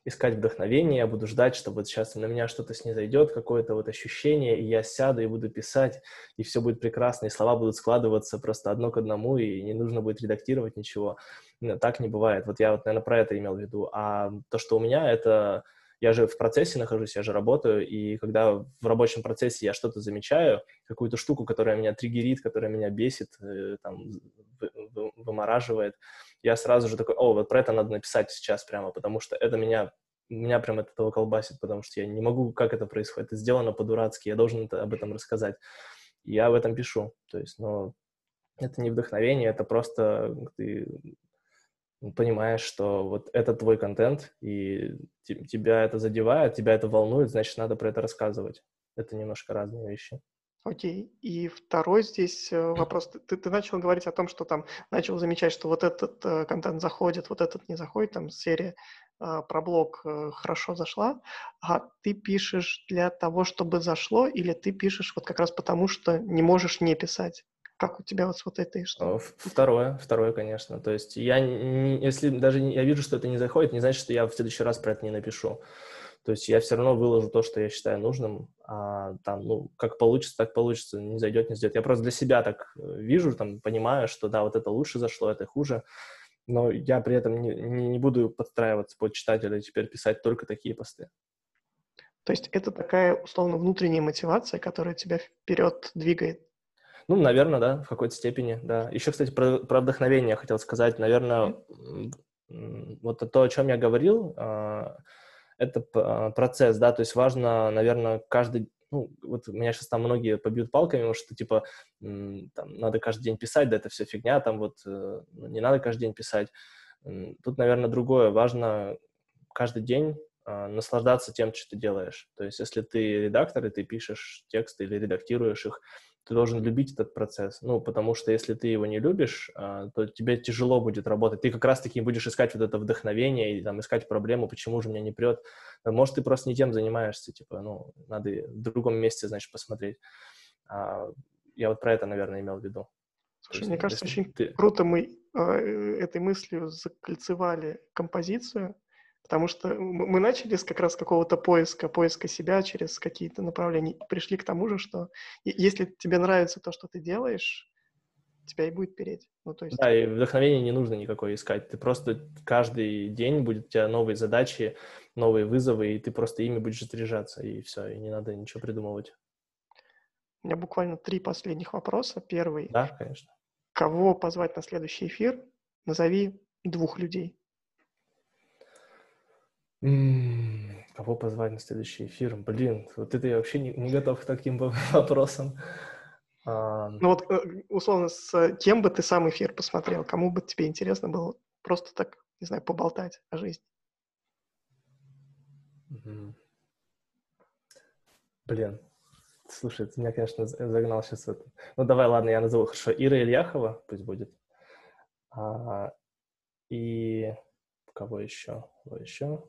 искать вдохновение, я буду ждать, что вот сейчас на меня что-то снизойдет, какое-то вот ощущение, и я сяду и буду писать, и все будет прекрасно, и слова будут складываться просто одно к одному, и не нужно будет редактировать ничего. Так не бывает. Вот я вот, наверное, про это имел в виду. А то, что у меня, это я же в процессе нахожусь, я же работаю, и когда в рабочем процессе я что-то замечаю, какую-то штуку, которая меня триггерит, которая меня бесит, э, там, вымораживает, я сразу же такой, о, вот про это надо написать сейчас прямо, потому что это меня меня прям от этого колбасит, потому что я не могу, как это происходит, это сделано по-дурацки, я должен это, об этом рассказать. Я об этом пишу, то есть, но это не вдохновение, это просто ты понимаешь, что вот это твой контент, и тебя это задевает, тебя это волнует, значит, надо про это рассказывать. Это немножко разные вещи. Окей. И второй здесь э, вопрос. Ты, ты начал говорить о том, что там начал замечать, что вот этот э, контент заходит, вот этот не заходит, там серия э, про блог э, хорошо зашла, а ты пишешь для того, чтобы зашло, или ты пишешь вот как раз потому, что не можешь не писать? Как у тебя вот с вот этой что? Второе, второе, конечно. То есть я, если даже я вижу, что это не заходит, не значит, что я в следующий раз про это не напишу. То есть я все равно выложу то, что я считаю нужным, а там, ну, как получится, так получится, не зайдет, не зайдет. Я просто для себя так э, вижу, там, понимаю, что да, вот это лучше зашло, это хуже, но я при этом не, не, не буду подстраиваться под читателя и теперь писать только такие посты. То есть это такая, условно, внутренняя мотивация, которая тебя вперед двигает. Ну, наверное, да, в какой-то степени, да. Еще, кстати, про, про вдохновение я хотел сказать. Наверное, вот то, о чем я говорил, а, это а, процесс, да, то есть важно, наверное, каждый, ну, вот меня сейчас там многие побьют палками, потому что, типа, там, надо каждый день писать, да, это все фигня, там вот э, ну, не надо каждый день писать. Тут, наверное, другое. Важно каждый день а, наслаждаться тем, что ты делаешь. То есть, если ты редактор, и ты пишешь тексты или редактируешь их, ты должен любить этот процесс. Ну, потому что если ты его не любишь, а, то тебе тяжело будет работать. Ты как раз-таки будешь искать вот это вдохновение и там искать проблему, почему же меня не прет. Может, ты просто не тем занимаешься, типа, ну, надо в другом месте, значит, посмотреть. А, я вот про это, наверное, имел в виду. Слушай, есть, мне кажется, очень ты... круто мы э, этой мыслью закольцевали композицию, Потому что мы начали с как раз какого-то поиска, поиска себя через какие-то направления, и пришли к тому же, что если тебе нравится то, что ты делаешь, тебя и будет переть. Ну, то есть... Да, и вдохновения не нужно никакое искать. Ты просто каждый день будет у тебя новые задачи, новые вызовы, и ты просто ими будешь заряжаться, и все, и не надо ничего придумывать. У меня буквально три последних вопроса. Первый. Да, конечно. Кого позвать на следующий эфир? Назови двух людей. Кого позвать на следующий эфир? Блин, вот это я вообще не, не готов к таким [laughs] вопросам. А... Ну вот, э, условно, с кем бы ты сам эфир посмотрел? Кому бы тебе интересно было просто так, не знаю, поболтать о жизни? Блин, слушай, ты меня, конечно, загнал сейчас это. Ну давай, ладно, я назову хорошо. Ира Ильяхова, пусть будет. А, и кого еще? Кого еще?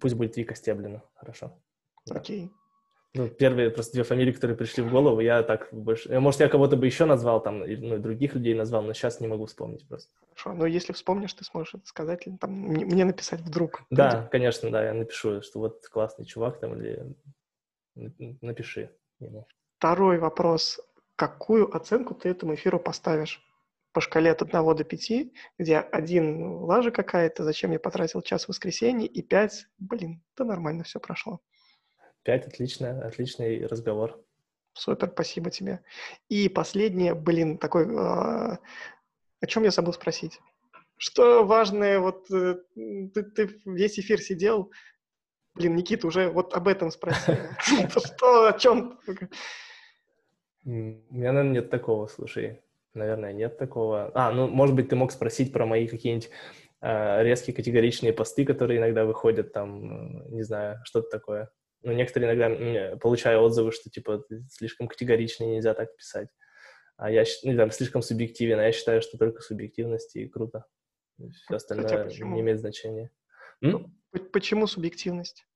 Пусть будет Вика Стеблина, хорошо. Окей. Ну, первые просто две фамилии, которые пришли в голову, я так больше... Может, я кого-то бы еще назвал, там, ну, других людей назвал, но сейчас не могу вспомнить просто. Хорошо, но если вспомнишь, ты сможешь это сказать или там мне написать вдруг. Да, придет. конечно, да, я напишу, что вот классный чувак там, или напиши ему. Второй вопрос. Какую оценку ты этому эфиру поставишь? По шкале от 1 до 5, где один ну, лажа какая-то, зачем я потратил час в воскресенье, и 5, блин, да нормально все прошло. Пять, отлично, отличный разговор. Супер, спасибо тебе. И последнее, блин, такой, э, о чем я забыл спросить? Что важное, вот э, ты, ты весь эфир сидел, блин, Никита уже вот об этом спросил. [laughs] Что, о чем? У меня, наверное, нет такого, слушай. Наверное, нет такого. А, ну, может быть, ты мог спросить про мои какие-нибудь э, резкие категоричные посты, которые иногда выходят, там, не знаю, что-то такое. Ну, некоторые иногда получаю отзывы, что, типа, слишком категоричный, нельзя так писать. А я, ну, там, слишком субъективен, а я считаю, что только субъективность и круто. Все остальное Хотя не имеет значения. М? Почему субъективность?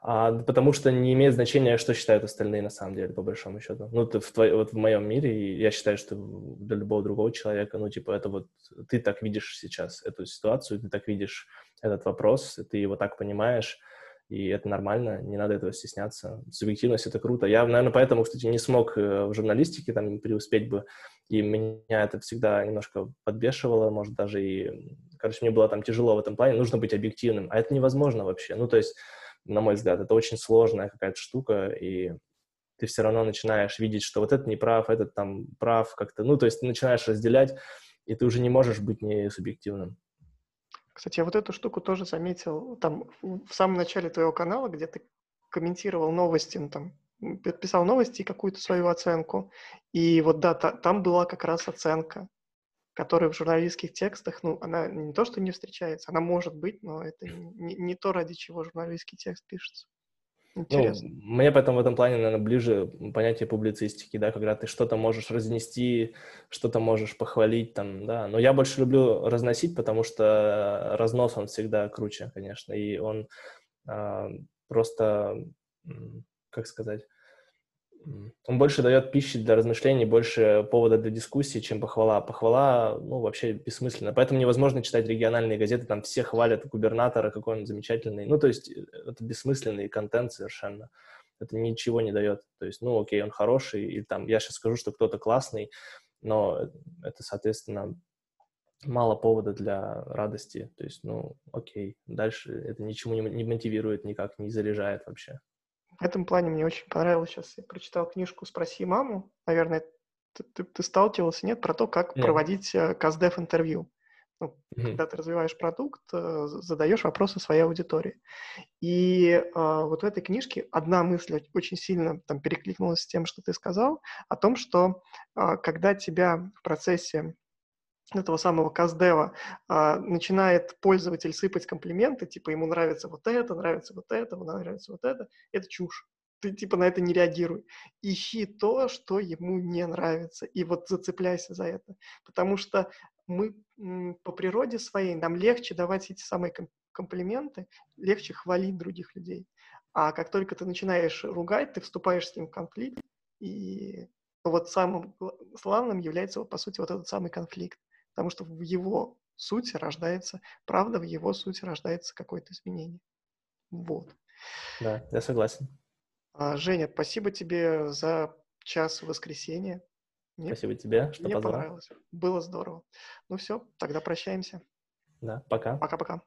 А, потому что не имеет значения, что считают остальные на самом деле, по большому счету. Ну, ты в, твой, вот в моем мире, я считаю, что для любого другого человека, ну, типа, это вот ты так видишь сейчас эту ситуацию, ты так видишь этот вопрос, ты его так понимаешь, и это нормально, не надо этого стесняться. Субъективность — это круто. Я, наверное, поэтому, кстати, не смог э, в журналистике там преуспеть бы, и меня это всегда немножко подбешивало, может, даже и... Короче, мне было там тяжело в этом плане, нужно быть объективным, а это невозможно вообще. Ну, то есть, на мой взгляд, это очень сложная какая-то штука, и ты все равно начинаешь видеть, что вот этот не прав, этот там прав как-то, ну, то есть ты начинаешь разделять, и ты уже не можешь быть не субъективным. Кстати, я вот эту штуку тоже заметил там в самом начале твоего канала, где ты комментировал новости, ну, там, писал новости и какую-то свою оценку. И вот да, та, там была как раз оценка, которая в журналистских текстах, ну, она не то, что не встречается, она может быть, но это не, не то, ради чего журналистский текст пишется. Интересно. Ну, мне поэтому в этом плане, наверное, ближе понятие публицистики, да, когда ты что-то можешь разнести, что-то можешь похвалить там, да. Но я больше люблю разносить, потому что разнос, он всегда круче, конечно, и он э, просто, как сказать, он больше дает пищи для размышлений, больше повода для дискуссии, чем похвала. Похвала, ну, вообще бессмысленно. Поэтому невозможно читать региональные газеты, там все хвалят губернатора, какой он замечательный. Ну, то есть э, это бессмысленный контент совершенно. Это ничего не дает. То есть, ну, окей, он хороший, и там, я сейчас скажу, что кто-то классный, но это, соответственно, мало повода для радости. То есть, ну, окей, дальше это ничему не мотивирует никак, не заряжает вообще. В этом плане мне очень понравилось. Сейчас я прочитал книжку «Спроси маму». Наверное, ты, ты, ты сталкивался, нет, про то, как yeah. проводить э, каздев интервью. Ну, mm-hmm. Когда ты развиваешь продукт, э, задаешь вопросы своей аудитории. И э, вот в этой книжке одна мысль очень сильно там перекликнулась с тем, что ты сказал, о том, что э, когда тебя в процессе этого самого каздева а, начинает пользователь сыпать комплименты, типа ему нравится вот это, нравится вот это, нравится вот это, это чушь. Ты типа на это не реагируй. Ищи то, что ему не нравится, и вот зацепляйся за это. Потому что мы по природе своей, нам легче давать эти самые комплименты, легче хвалить других людей. А как только ты начинаешь ругать, ты вступаешь с ним в конфликт, и вот самым славным является, по сути, вот этот самый конфликт потому что в его сути рождается, правда, в его сути рождается какое-то изменение. Вот. Да, я согласен. А, Женя, спасибо тебе за час воскресенья. Мне, спасибо тебе, что мне позвал. понравилось. Было здорово. Ну все, тогда прощаемся. Да, пока. Пока-пока.